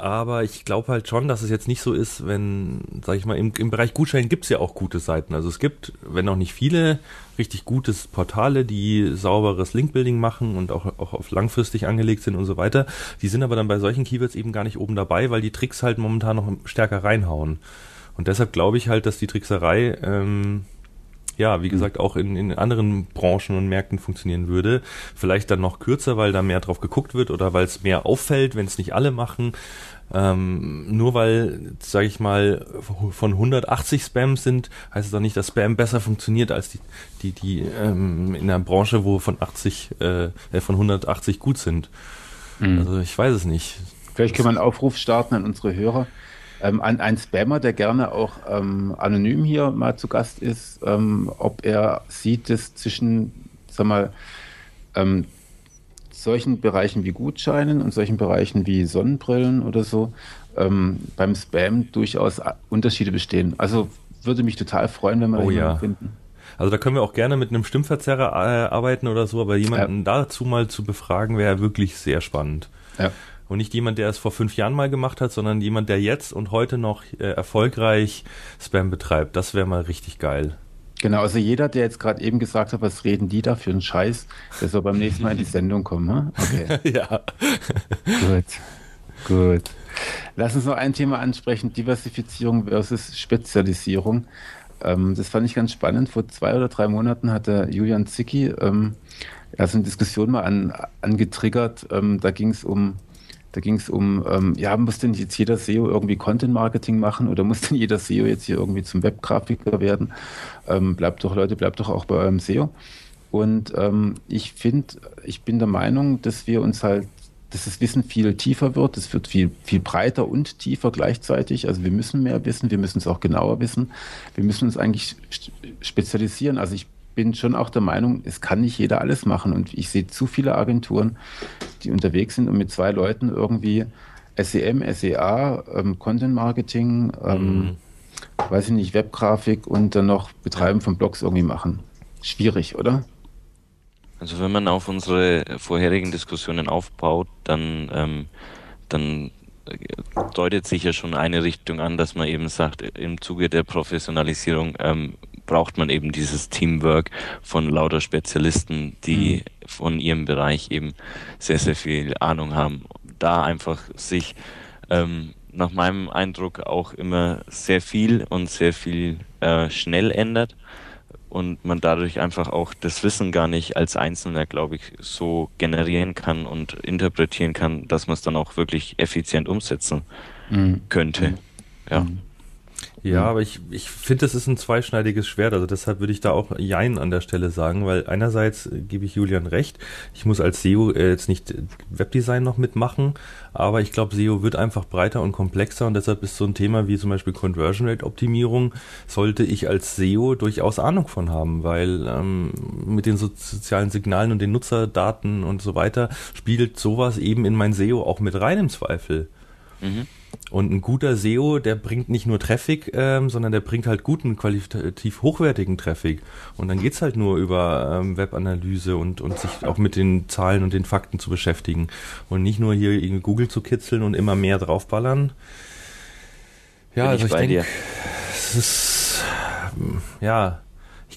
aber ich glaube halt schon, dass es jetzt nicht so ist, wenn, sag ich mal, im, im Bereich Gutschein gibt es ja auch gute Seiten. Also es gibt, wenn auch nicht viele, richtig gutes Portale, die sauberes Linkbuilding machen und auch, auch auf langfristig angelegt sind und so weiter. Die sind aber dann bei solchen Keywords eben gar nicht oben dabei, weil die Tricks halt momentan noch stärker reinhauen. Und deshalb glaube ich halt, dass die Trickserei ähm, ja, wie gesagt, auch in, in anderen Branchen und Märkten funktionieren würde. Vielleicht dann noch kürzer, weil da mehr drauf geguckt wird oder weil es mehr auffällt, wenn es nicht alle machen. Ähm, nur weil, sage ich mal, von 180 Spams sind, heißt es doch nicht, dass Spam besser funktioniert als die, die, die ähm, in einer Branche, wo von 80, äh, äh von 180 gut sind. Mhm. Also ich weiß es nicht. Vielleicht können wir einen Aufruf starten an unsere Hörer. Ähm, an einen Spammer, der gerne auch ähm, anonym hier mal zu Gast ist, ähm, ob er sieht, dass zwischen, sag mal, ähm, solchen Bereichen wie Gutscheinen und solchen Bereichen wie Sonnenbrillen oder so ähm, beim Spam durchaus Unterschiede bestehen. Also würde mich total freuen, wenn wir oh, ja. finden. Also da können wir auch gerne mit einem Stimmverzerrer äh, arbeiten oder so, aber jemanden ja. dazu mal zu befragen, wäre wirklich sehr spannend. Ja. Und nicht jemand, der es vor fünf Jahren mal gemacht hat, sondern jemand, der jetzt und heute noch äh, erfolgreich Spam betreibt. Das wäre mal richtig geil. Genau, also jeder, der jetzt gerade eben gesagt hat, was reden die da für einen Scheiß, der soll beim nächsten Mal in die Sendung kommen. Hm? Okay. ja. Gut. Gut. Lass uns noch ein Thema ansprechen: Diversifizierung versus Spezialisierung. Ähm, das fand ich ganz spannend. Vor zwei oder drei Monaten hatte Julian Zicki ähm, also eine Diskussion mal an, angetriggert. Ähm, da ging es um da ging es um, ähm, ja, muss denn jetzt jeder SEO irgendwie Content Marketing machen oder muss denn jeder SEO jetzt hier irgendwie zum Webgrafiker werden? Ähm, bleibt doch, Leute, bleibt doch auch bei eurem SEO. Und ähm, ich finde, ich bin der Meinung, dass wir uns halt, dass das Wissen viel tiefer wird, es wird viel, viel breiter und tiefer gleichzeitig. Also wir müssen mehr wissen, wir müssen es auch genauer wissen. Wir müssen uns eigentlich spezialisieren. Also ich bin schon auch der Meinung, es kann nicht jeder alles machen. Und ich sehe zu viele Agenturen, die unterwegs sind und mit zwei Leuten irgendwie SEM, SEA, ähm, Content Marketing, ähm, mhm. weiß ich nicht, Webgrafik und dann noch Betreiben von Blogs irgendwie machen. Schwierig, oder? Also wenn man auf unsere vorherigen Diskussionen aufbaut, dann, ähm, dann deutet sich ja schon eine Richtung an, dass man eben sagt, im Zuge der Professionalisierung ähm, braucht man eben dieses Teamwork von lauter Spezialisten, die mhm. von ihrem Bereich eben sehr, sehr viel Ahnung haben. Da einfach sich ähm, nach meinem Eindruck auch immer sehr viel und sehr viel äh, schnell ändert und man dadurch einfach auch das Wissen gar nicht als Einzelner, glaube ich, so generieren kann und interpretieren kann, dass man es dann auch wirklich effizient umsetzen mhm. könnte. Ja. Mhm. Ja, aber ich, ich finde, das ist ein zweischneidiges Schwert. Also deshalb würde ich da auch Jein an der Stelle sagen, weil einerseits äh, gebe ich Julian recht, ich muss als SEO äh, jetzt nicht Webdesign noch mitmachen, aber ich glaube, SEO wird einfach breiter und komplexer und deshalb ist so ein Thema wie zum Beispiel Conversion Rate Optimierung, sollte ich als SEO durchaus Ahnung von haben, weil ähm, mit den so sozialen Signalen und den Nutzerdaten und so weiter spielt sowas eben in mein SEO auch mit rein im Zweifel. Mhm. Und ein guter SEO, der bringt nicht nur Traffic, ähm, sondern der bringt halt guten, qualitativ hochwertigen Traffic. Und dann geht's halt nur über ähm, Webanalyse und, und sich auch mit den Zahlen und den Fakten zu beschäftigen. Und nicht nur hier irgendwie Google zu kitzeln und immer mehr draufballern. Ja, Bin also ich, ich denke, es ist, ja, ich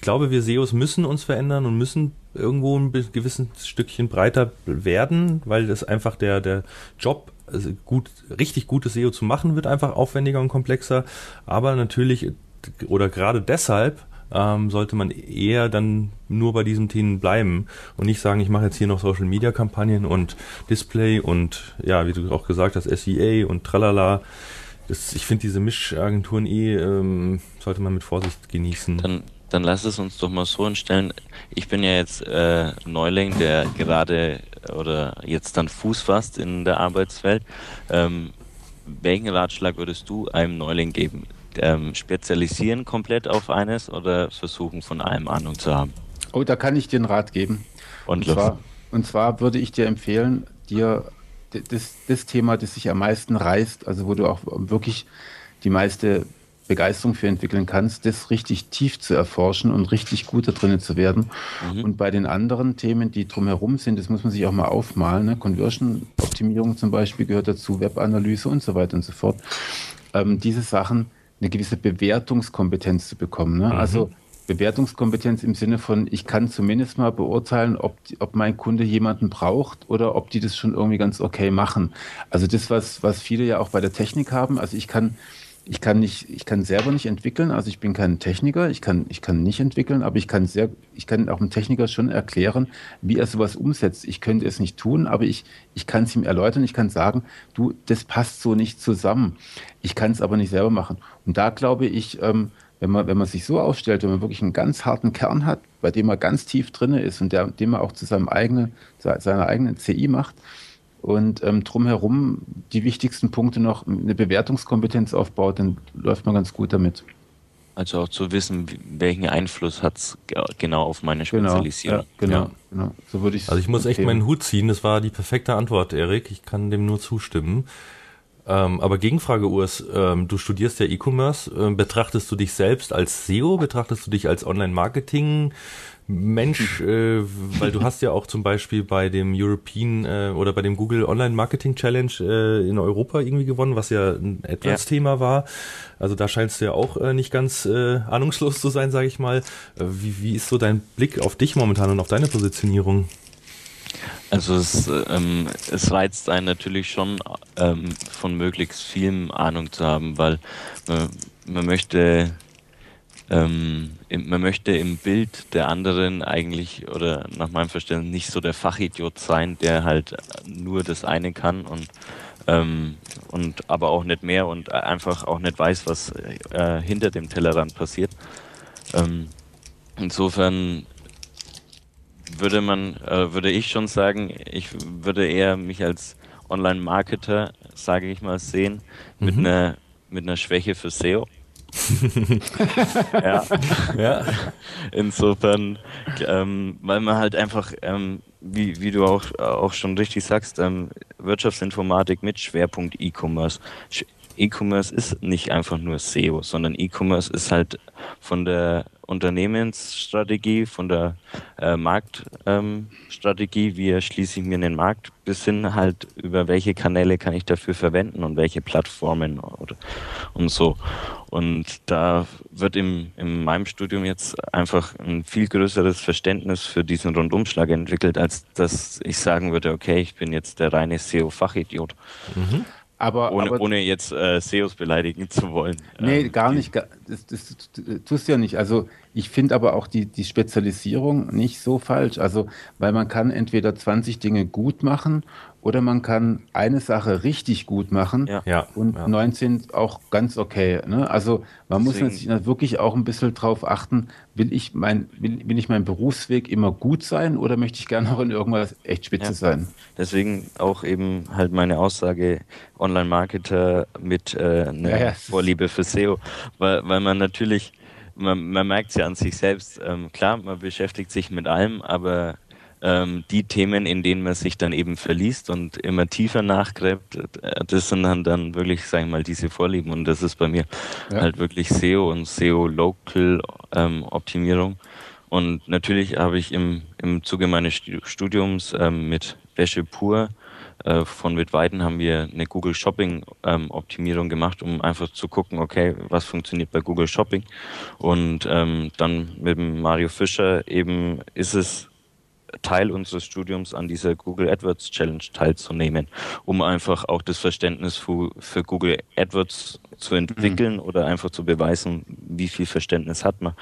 glaube, wir SEOs müssen uns verändern und müssen irgendwo ein gewisses Stückchen breiter werden, weil das einfach der, der Job also gut, richtig gutes SEO zu machen, wird einfach aufwendiger und komplexer. Aber natürlich, oder gerade deshalb, ähm, sollte man eher dann nur bei diesen Themen bleiben und nicht sagen, ich mache jetzt hier noch Social Media Kampagnen und Display und ja, wie du auch gesagt hast, SEA und tralala. Das, ich finde diese Mischagenturen eh, ähm, sollte man mit Vorsicht genießen. Dann dann lass es uns doch mal so hinstellen. Ich bin ja jetzt äh, Neuling, der gerade oder jetzt dann Fuß fasst in der Arbeitswelt. Ähm, welchen Ratschlag würdest du einem Neuling geben? Ähm, spezialisieren komplett auf eines oder versuchen von allem Ahnung zu haben? Oh, da kann ich dir einen Rat geben. Und, und, zwar, und zwar würde ich dir empfehlen, dir das, das Thema, das sich am meisten reißt, also wo du auch wirklich die meiste Begeisterung für entwickeln kannst, das richtig tief zu erforschen und richtig gut da drinnen zu werden. Mhm. Und bei den anderen Themen, die drumherum sind, das muss man sich auch mal aufmalen. Ne? Conversion-Optimierung zum Beispiel gehört dazu, Webanalyse und so weiter und so fort. Ähm, diese Sachen, eine gewisse Bewertungskompetenz zu bekommen. Ne? Mhm. Also Bewertungskompetenz im Sinne von, ich kann zumindest mal beurteilen, ob, ob mein Kunde jemanden braucht oder ob die das schon irgendwie ganz okay machen. Also das, was, was viele ja auch bei der Technik haben. Also ich kann ich kann nicht, ich kann selber nicht entwickeln, also ich bin kein Techniker, ich kann, ich kann nicht entwickeln, aber ich kann sehr, ich kann auch einem Techniker schon erklären, wie er sowas umsetzt. Ich könnte es nicht tun, aber ich, ich kann es ihm erläutern, ich kann sagen, du, das passt so nicht zusammen. Ich kann es aber nicht selber machen. Und da glaube ich, ähm, wenn man, wenn man sich so aufstellt, wenn man wirklich einen ganz harten Kern hat, bei dem man ganz tief drin ist und der, dem man auch zu seinem eigenen, seiner eigenen CI macht, und ähm, drumherum die wichtigsten Punkte noch eine Bewertungskompetenz aufbaut, dann läuft man ganz gut damit. Also auch zu wissen, welchen Einfluss hat es genau auf meine Spezialisierung. Genau, ja, genau, ja. genau. So würde ich Also ich muss echt meinen Hut ziehen, das war die perfekte Antwort, Erik. Ich kann dem nur zustimmen. Ähm, aber Gegenfrage, Urs, ähm, du studierst ja E-Commerce. Ähm, betrachtest du dich selbst als SEO? Betrachtest du dich als Online-Marketing? Mensch, äh, weil du hast ja auch zum Beispiel bei dem European äh, oder bei dem Google Online Marketing Challenge äh, in Europa irgendwie gewonnen, was ja ein Advanced-Thema ja. war. Also da scheinst du ja auch äh, nicht ganz äh, ahnungslos zu sein, sage ich mal. Äh, wie, wie ist so dein Blick auf dich momentan und auf deine Positionierung? Also es, ähm, es reizt einen natürlich schon, ähm, von möglichst vielem Ahnung zu haben, weil äh, man möchte ähm, man möchte im Bild der anderen eigentlich oder nach meinem Verständnis nicht so der Fachidiot sein, der halt nur das eine kann und ähm, und aber auch nicht mehr und einfach auch nicht weiß, was äh, hinter dem Tellerrand passiert. Ähm, insofern würde man, äh, würde ich schon sagen, ich würde eher mich als Online-Marketer, sage ich mal, sehen, mhm. mit einer mit einer Schwäche für SEO ja. ja. Insofern, ähm, weil man halt einfach, ähm, wie, wie du auch, auch schon richtig sagst, ähm, Wirtschaftsinformatik mit Schwerpunkt E-Commerce. E-Commerce ist nicht einfach nur SEO, sondern E-Commerce ist halt von der Unternehmensstrategie, von der äh, Marktstrategie, ähm, wie erschließe ich mir den Markt, bis hin halt über welche Kanäle kann ich dafür verwenden und welche Plattformen oder, und so. Und da wird im, in meinem Studium jetzt einfach ein viel größeres Verständnis für diesen Rundumschlag entwickelt, als dass ich sagen würde, okay, ich bin jetzt der reine SEO-Fachidiot. Mhm. Aber, ohne, aber, ohne jetzt äh, SEOs beleidigen zu wollen. Nee, ähm, gar nicht. Das, das, das, tust du ja nicht. Also ich finde aber auch die, die Spezialisierung nicht so falsch. Also, weil man kann entweder 20 Dinge gut machen oder man kann eine Sache richtig gut machen ja. und ja. 19 auch ganz okay. Ne? Also man Deswegen. muss sich wirklich auch ein bisschen drauf achten, will ich mein, will, will ich mein Berufsweg immer gut sein oder möchte ich gerne auch in irgendwas echt spitze ja. sein? Deswegen auch eben halt meine Aussage, Online-Marketer mit äh, einer Vorliebe für SEO, weil, weil man natürlich man, man merkt es ja an sich selbst. Ähm, klar, man beschäftigt sich mit allem, aber ähm, die Themen, in denen man sich dann eben verliest und immer tiefer nachgräbt, das sind dann, dann wirklich, sag ich mal, diese Vorlieben. Und das ist bei mir ja. halt wirklich SEO und SEO-Local ähm, Optimierung. Und natürlich habe ich im, im Zuge meines Studiums ähm, mit Wäsche pur äh, von Wittweiden haben wir eine Google Shopping ähm, Optimierung gemacht, um einfach zu gucken, okay, was funktioniert bei Google Shopping. Und ähm, dann mit Mario Fischer eben ist es Teil unseres Studiums an dieser Google AdWords Challenge teilzunehmen, um einfach auch das Verständnis für, für Google AdWords zu entwickeln mhm. oder einfach zu beweisen, wie viel Verständnis hat man.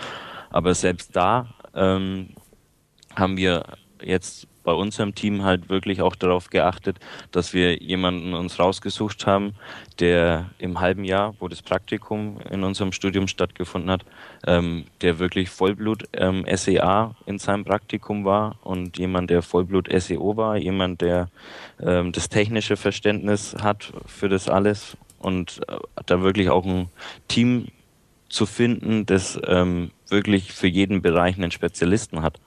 Aber selbst da ähm, haben wir jetzt bei unserem Team halt wirklich auch darauf geachtet, dass wir jemanden uns rausgesucht haben, der im halben Jahr, wo das Praktikum in unserem Studium stattgefunden hat, ähm, der wirklich Vollblut ähm, SEA in seinem Praktikum war und jemand, der Vollblut SEO war, jemand, der ähm, das technische Verständnis hat für das alles und äh, da wirklich auch ein Team zu finden, das ähm, wirklich für jeden Bereich einen Spezialisten hat.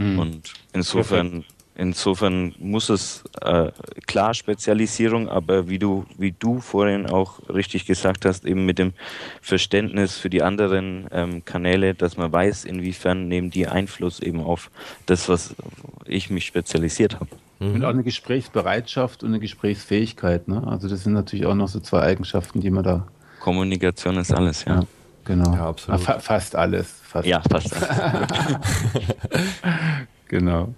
Mhm. Und insofern, insofern muss es äh, klar Spezialisierung, aber wie du, wie du vorhin auch richtig gesagt hast, eben mit dem Verständnis für die anderen ähm, Kanäle, dass man weiß, inwiefern nehmen die Einfluss eben auf das, was ich mich spezialisiert habe. Mhm. Und auch eine Gesprächsbereitschaft und eine Gesprächsfähigkeit. Ne? Also das sind natürlich auch noch so zwei Eigenschaften, die man da. Kommunikation ist alles, ja. ja genau. Ja, absolut. Fa fast alles. Fast. Ja, fast alles. genau.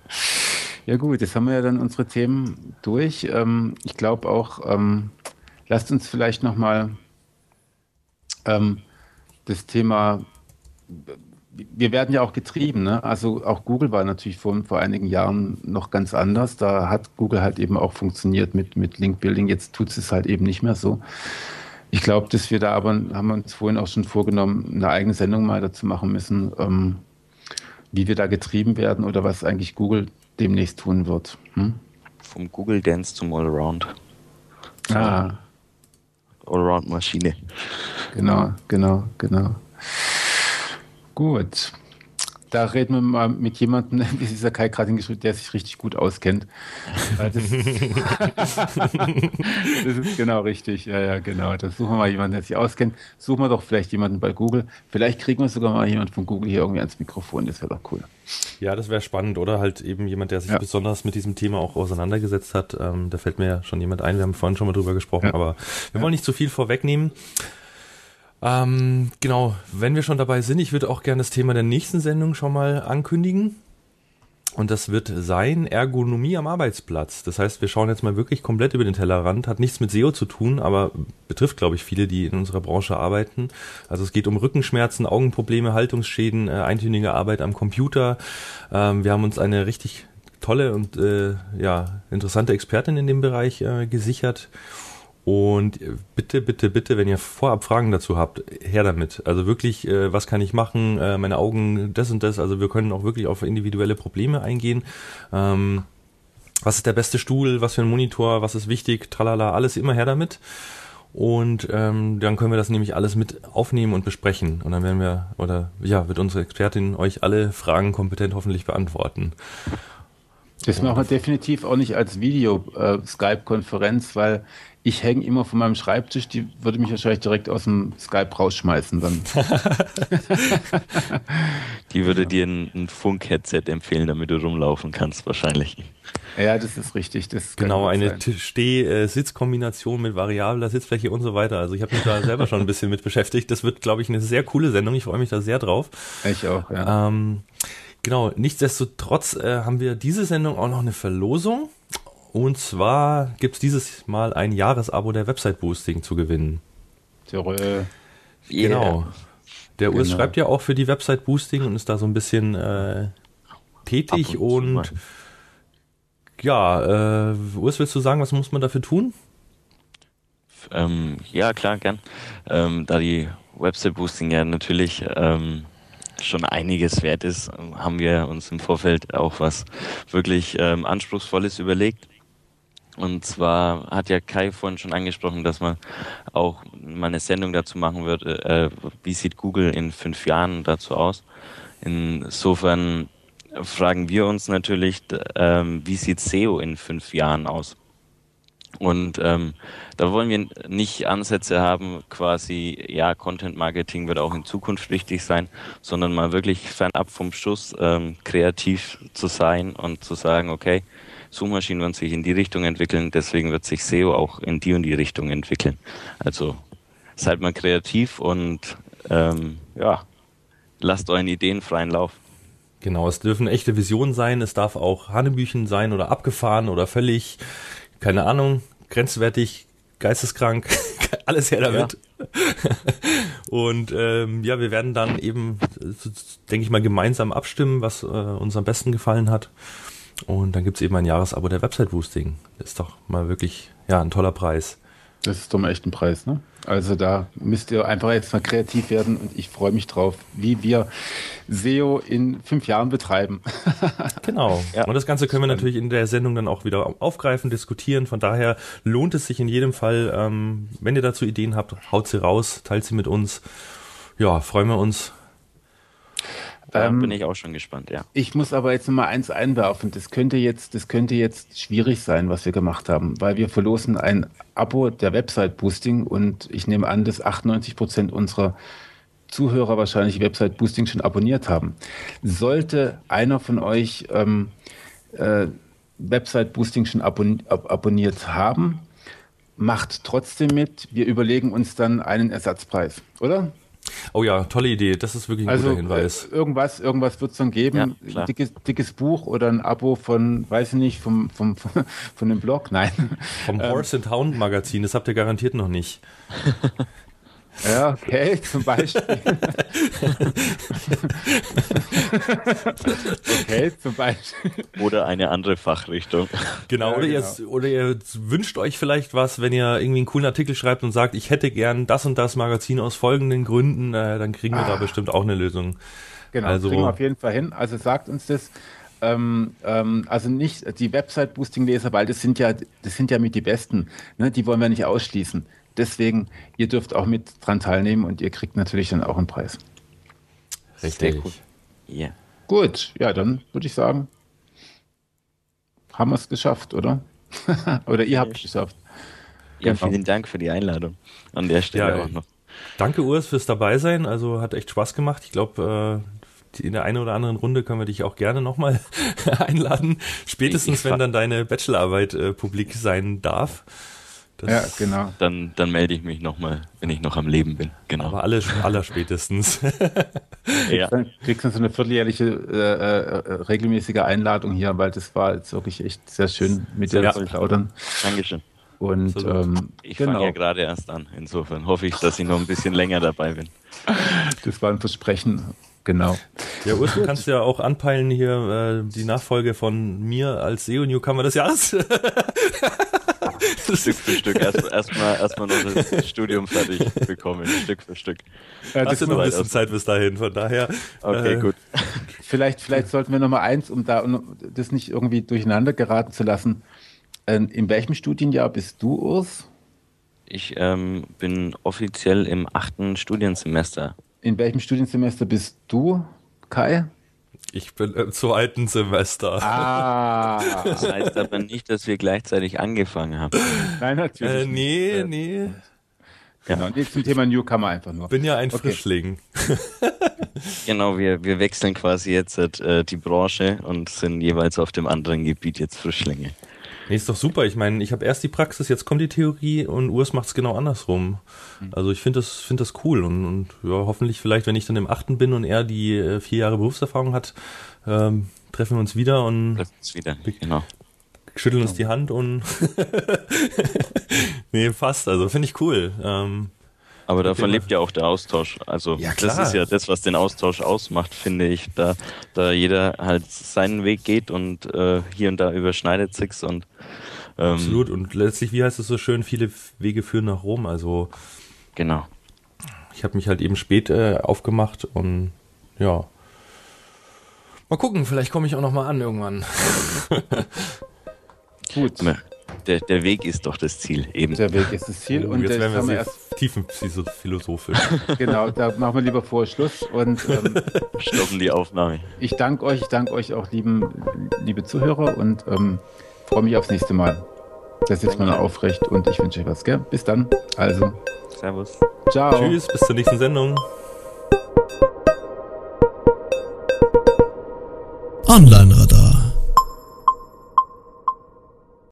Ja gut, jetzt haben wir ja dann unsere Themen durch. Ähm, ich glaube auch, ähm, lasst uns vielleicht nochmal ähm, das Thema wir werden ja auch getrieben. Ne? Also auch Google war natürlich vor, vor einigen Jahren noch ganz anders. Da hat Google halt eben auch funktioniert mit, mit Link Building. Jetzt tut es halt eben nicht mehr so. Ich glaube, dass wir da aber, haben wir uns vorhin auch schon vorgenommen, eine eigene Sendung mal dazu machen müssen, ähm, wie wir da getrieben werden oder was eigentlich Google demnächst tun wird. Hm? Vom Google Dance zum Allround. Ah. Allround-Maschine. Genau, genau, genau. Gut. Da reden wir mal mit jemandem, wie dieser Kai gerade hingeschrieben, der sich richtig gut auskennt. Das, das, ist genau richtig. Ja, ja, genau. Da suchen wir mal jemanden, der sich auskennt. Suchen wir doch vielleicht jemanden bei Google. Vielleicht kriegen wir sogar mal jemanden von Google hier irgendwie ans Mikrofon. Das wäre doch cool. Ja, das wäre spannend. Oder halt eben jemand, der sich ja. besonders mit diesem Thema auch auseinandergesetzt hat. Ähm, da fällt mir ja schon jemand ein. Wir haben vorhin schon mal drüber gesprochen, ja. aber wir wollen nicht zu viel vorwegnehmen. Ähm, genau, wenn wir schon dabei sind, ich würde auch gerne das Thema der nächsten Sendung schon mal ankündigen. Und das wird sein Ergonomie am Arbeitsplatz. Das heißt, wir schauen jetzt mal wirklich komplett über den Tellerrand. Hat nichts mit SEO zu tun, aber betrifft, glaube ich, viele, die in unserer Branche arbeiten. Also es geht um Rückenschmerzen, Augenprobleme, Haltungsschäden, äh, eintönige Arbeit am Computer. Ähm, wir haben uns eine richtig tolle und äh, ja interessante Expertin in dem Bereich äh, gesichert und bitte, bitte, bitte, wenn ihr vorab Fragen dazu habt, her damit. Also wirklich, äh, was kann ich machen? Äh, meine Augen, das und das. Also wir können auch wirklich auf individuelle Probleme eingehen. Ähm, was ist der beste Stuhl? Was für ein Monitor? Was ist wichtig? Tralala, alles immer her damit. Und ähm, dann können wir das nämlich alles mit aufnehmen und besprechen. Und dann werden wir, oder ja, wird unsere Expertin euch alle Fragen kompetent hoffentlich beantworten. Das machen wir definitiv auch nicht als Video-Skype-Konferenz, äh, weil ich hänge immer von meinem Schreibtisch, die würde mich wahrscheinlich direkt aus dem Skype rausschmeißen dann. die würde dir ein, ein Funk-Headset empfehlen, damit du rumlaufen kannst, wahrscheinlich. Ja, das ist richtig. Das genau, eine Steh-Sitz-Kombination mit variabler Sitzfläche und so weiter. Also ich habe mich da selber schon ein bisschen mit beschäftigt. Das wird, glaube ich, eine sehr coole Sendung. Ich freue mich da sehr drauf. Ich auch, ja. Ähm, genau, nichtsdestotrotz äh, haben wir diese Sendung auch noch eine Verlosung. Und zwar gibt es dieses Mal ein Jahresabo der Website Boosting zu gewinnen. Tjörö. Genau. Der genau. Urs schreibt ja auch für die Website Boosting und ist da so ein bisschen äh, tätig und, und ja, äh, Urs, willst du sagen, was muss man dafür tun? Ähm, ja, klar, gern. Ähm, da die Website Boosting ja natürlich ähm, schon einiges wert ist, haben wir uns im Vorfeld auch was wirklich ähm, Anspruchsvolles überlegt. Und zwar hat ja Kai vorhin schon angesprochen, dass man auch mal eine Sendung dazu machen wird, äh, wie sieht Google in fünf Jahren dazu aus. Insofern fragen wir uns natürlich, äh, wie sieht SEO in fünf Jahren aus? Und ähm, da wollen wir nicht Ansätze haben, quasi, ja, Content Marketing wird auch in Zukunft wichtig sein, sondern mal wirklich fernab vom Schuss ähm, kreativ zu sein und zu sagen, okay, Suchmaschinen werden sich in die Richtung entwickeln, deswegen wird sich SEO auch in die und die Richtung entwickeln. Also seid mal kreativ und ähm, ja, lasst euren Ideen freien Lauf. Genau, es dürfen echte Visionen sein, es darf auch Hanebüchen sein oder abgefahren oder völlig, keine Ahnung, grenzwertig, geisteskrank, alles her damit. Ja. Und ähm, ja, wir werden dann eben, denke ich mal, gemeinsam abstimmen, was äh, uns am besten gefallen hat. Und dann gibt es eben ein Jahresabo der Website Boosting. Das ist doch mal wirklich ja, ein toller Preis. Das ist doch mal echt ein Preis, ne? Also da müsst ihr einfach jetzt mal kreativ werden und ich freue mich drauf, wie wir SEO in fünf Jahren betreiben. genau. Ja. Und das Ganze können wir natürlich in der Sendung dann auch wieder aufgreifen, diskutieren. Von daher lohnt es sich in jedem Fall, ähm, wenn ihr dazu Ideen habt, haut sie raus, teilt sie mit uns. Ja, freuen wir uns. Da ähm, bin ich auch schon gespannt, ja. Ich muss aber jetzt noch mal eins einwerfen. Das könnte jetzt, das könnte jetzt schwierig sein, was wir gemacht haben, weil wir verlosen ein Abo der Website Boosting und ich nehme an, dass 98 Prozent unserer Zuhörer wahrscheinlich Website Boosting schon abonniert haben. Sollte einer von euch ähm, äh, Website Boosting schon abon ab abonniert haben, macht trotzdem mit. Wir überlegen uns dann einen Ersatzpreis, oder? Oh ja, tolle Idee. Das ist wirklich ein also, guter Hinweis. Äh, irgendwas, irgendwas wird es dann geben. Ja, dickes, dickes Buch oder ein Abo von, weiß ich nicht, vom, vom, von dem Blog. Nein. Vom ähm, Horse and Hound Magazin. Das habt ihr garantiert noch nicht. Ja, okay, zum Beispiel. okay, zum Beispiel. Oder eine andere Fachrichtung. Genau, ja, oder, genau. Ihr, oder ihr wünscht euch vielleicht was, wenn ihr irgendwie einen coolen Artikel schreibt und sagt, ich hätte gern das und das Magazin aus folgenden Gründen, äh, dann kriegen wir ah. da bestimmt auch eine Lösung. Genau, also, kriegen wir auf jeden Fall hin. Also sagt uns das. Ähm, ähm, also nicht die Website-Boosting-Leser, weil das sind ja, das sind ja mit die Besten. Ne? Die wollen wir nicht ausschließen. Deswegen, ihr dürft auch mit dran teilnehmen und ihr kriegt natürlich dann auch einen Preis. Richtig. Sehr cool. Yeah. Gut, ja, dann würde ich sagen, haben wir es geschafft, oder? oder ihr habt es geschafft. Ja, genau. vielen Dank für die Einladung an der Stelle ja, auch noch. Danke, Urs, fürs Dabeisein. Also hat echt Spaß gemacht. Ich glaube, äh, in der einen oder anderen Runde können wir dich auch gerne nochmal einladen. Spätestens, wenn dann deine Bachelorarbeit äh, publik sein darf. Das ja, genau. Dann, dann melde ich mich nochmal, wenn ich noch am Leben bin. Genau. Aber alle, aller spätestens. ja. Dann kriegst du so eine vierteljährliche äh, äh, regelmäßige Einladung hier, weil das war jetzt wirklich echt sehr schön mit dir ja. zu plaudern. Dankeschön. Und ähm, ich genau. fange ja gerade erst an. Insofern hoffe ich, dass ich noch ein bisschen länger dabei bin. Das war ein Versprechen. Genau. Ja, Urs, du kannst ja auch anpeilen hier äh, die Nachfolge von mir als SEO-Newcomer des Jahres. Stück für Stück. Erstmal erst erst noch das Studium fertig bekommen, Stück für Stück. Ja, das ist noch ein bisschen Zeit bis dahin, von daher. Okay, äh, gut. Vielleicht, vielleicht sollten wir noch mal eins, um da um das nicht irgendwie durcheinander geraten zu lassen. Ähm, in welchem Studienjahr bist du, Urs? Ich ähm, bin offiziell im achten Studiensemester. In welchem Studiensemester bist du, Kai? Ich bin im zweiten Semester. Ah. Das heißt aber nicht, dass wir gleichzeitig angefangen haben. Nein, natürlich. Äh, nee, nicht. nee. Genau, und jetzt zum Thema Newcomer einfach nur. Bin ja ein okay. Frischling. genau, wir, wir wechseln quasi jetzt äh, die Branche und sind jeweils auf dem anderen Gebiet jetzt Frischlinge. Nee, ist doch super. Ich meine, ich habe erst die Praxis, jetzt kommt die Theorie und Urs macht es genau andersrum. Mhm. Also ich finde das, find das cool und, und ja, hoffentlich vielleicht, wenn ich dann im achten bin und er die äh, vier Jahre Berufserfahrung hat, ähm, treffen wir uns wieder und treffen uns wieder, genau. schütteln uns die Hand und nee, passt. Also finde ich cool. Ähm, aber davon lebt ja auch der Austausch. Also ja, das ist ja das, was den Austausch ausmacht, finde ich. Da, da jeder halt seinen Weg geht und äh, hier und da überschneidet sich's und ähm, Absolut. Und letztlich, wie heißt es so schön, viele Wege führen nach Rom. Also genau. Ich habe mich halt eben spät äh, aufgemacht und ja. Mal gucken, vielleicht komme ich auch noch mal an irgendwann. Gut der, der Weg ist doch das Ziel eben. Der Weg ist das Ziel. Und jetzt werden wir, wir erst tiefenphilosophisch. genau, da machen wir lieber vor Schluss und ähm, stoppen die Aufnahme. Ich danke euch, ich danke euch auch, lieben, liebe Zuhörer und ähm, freue mich aufs nächste Mal. Das ist mal aufrecht und ich wünsche euch was, gell? Bis dann. Also. Servus. Ciao. Tschüss, bis zur nächsten Sendung. Online-Radio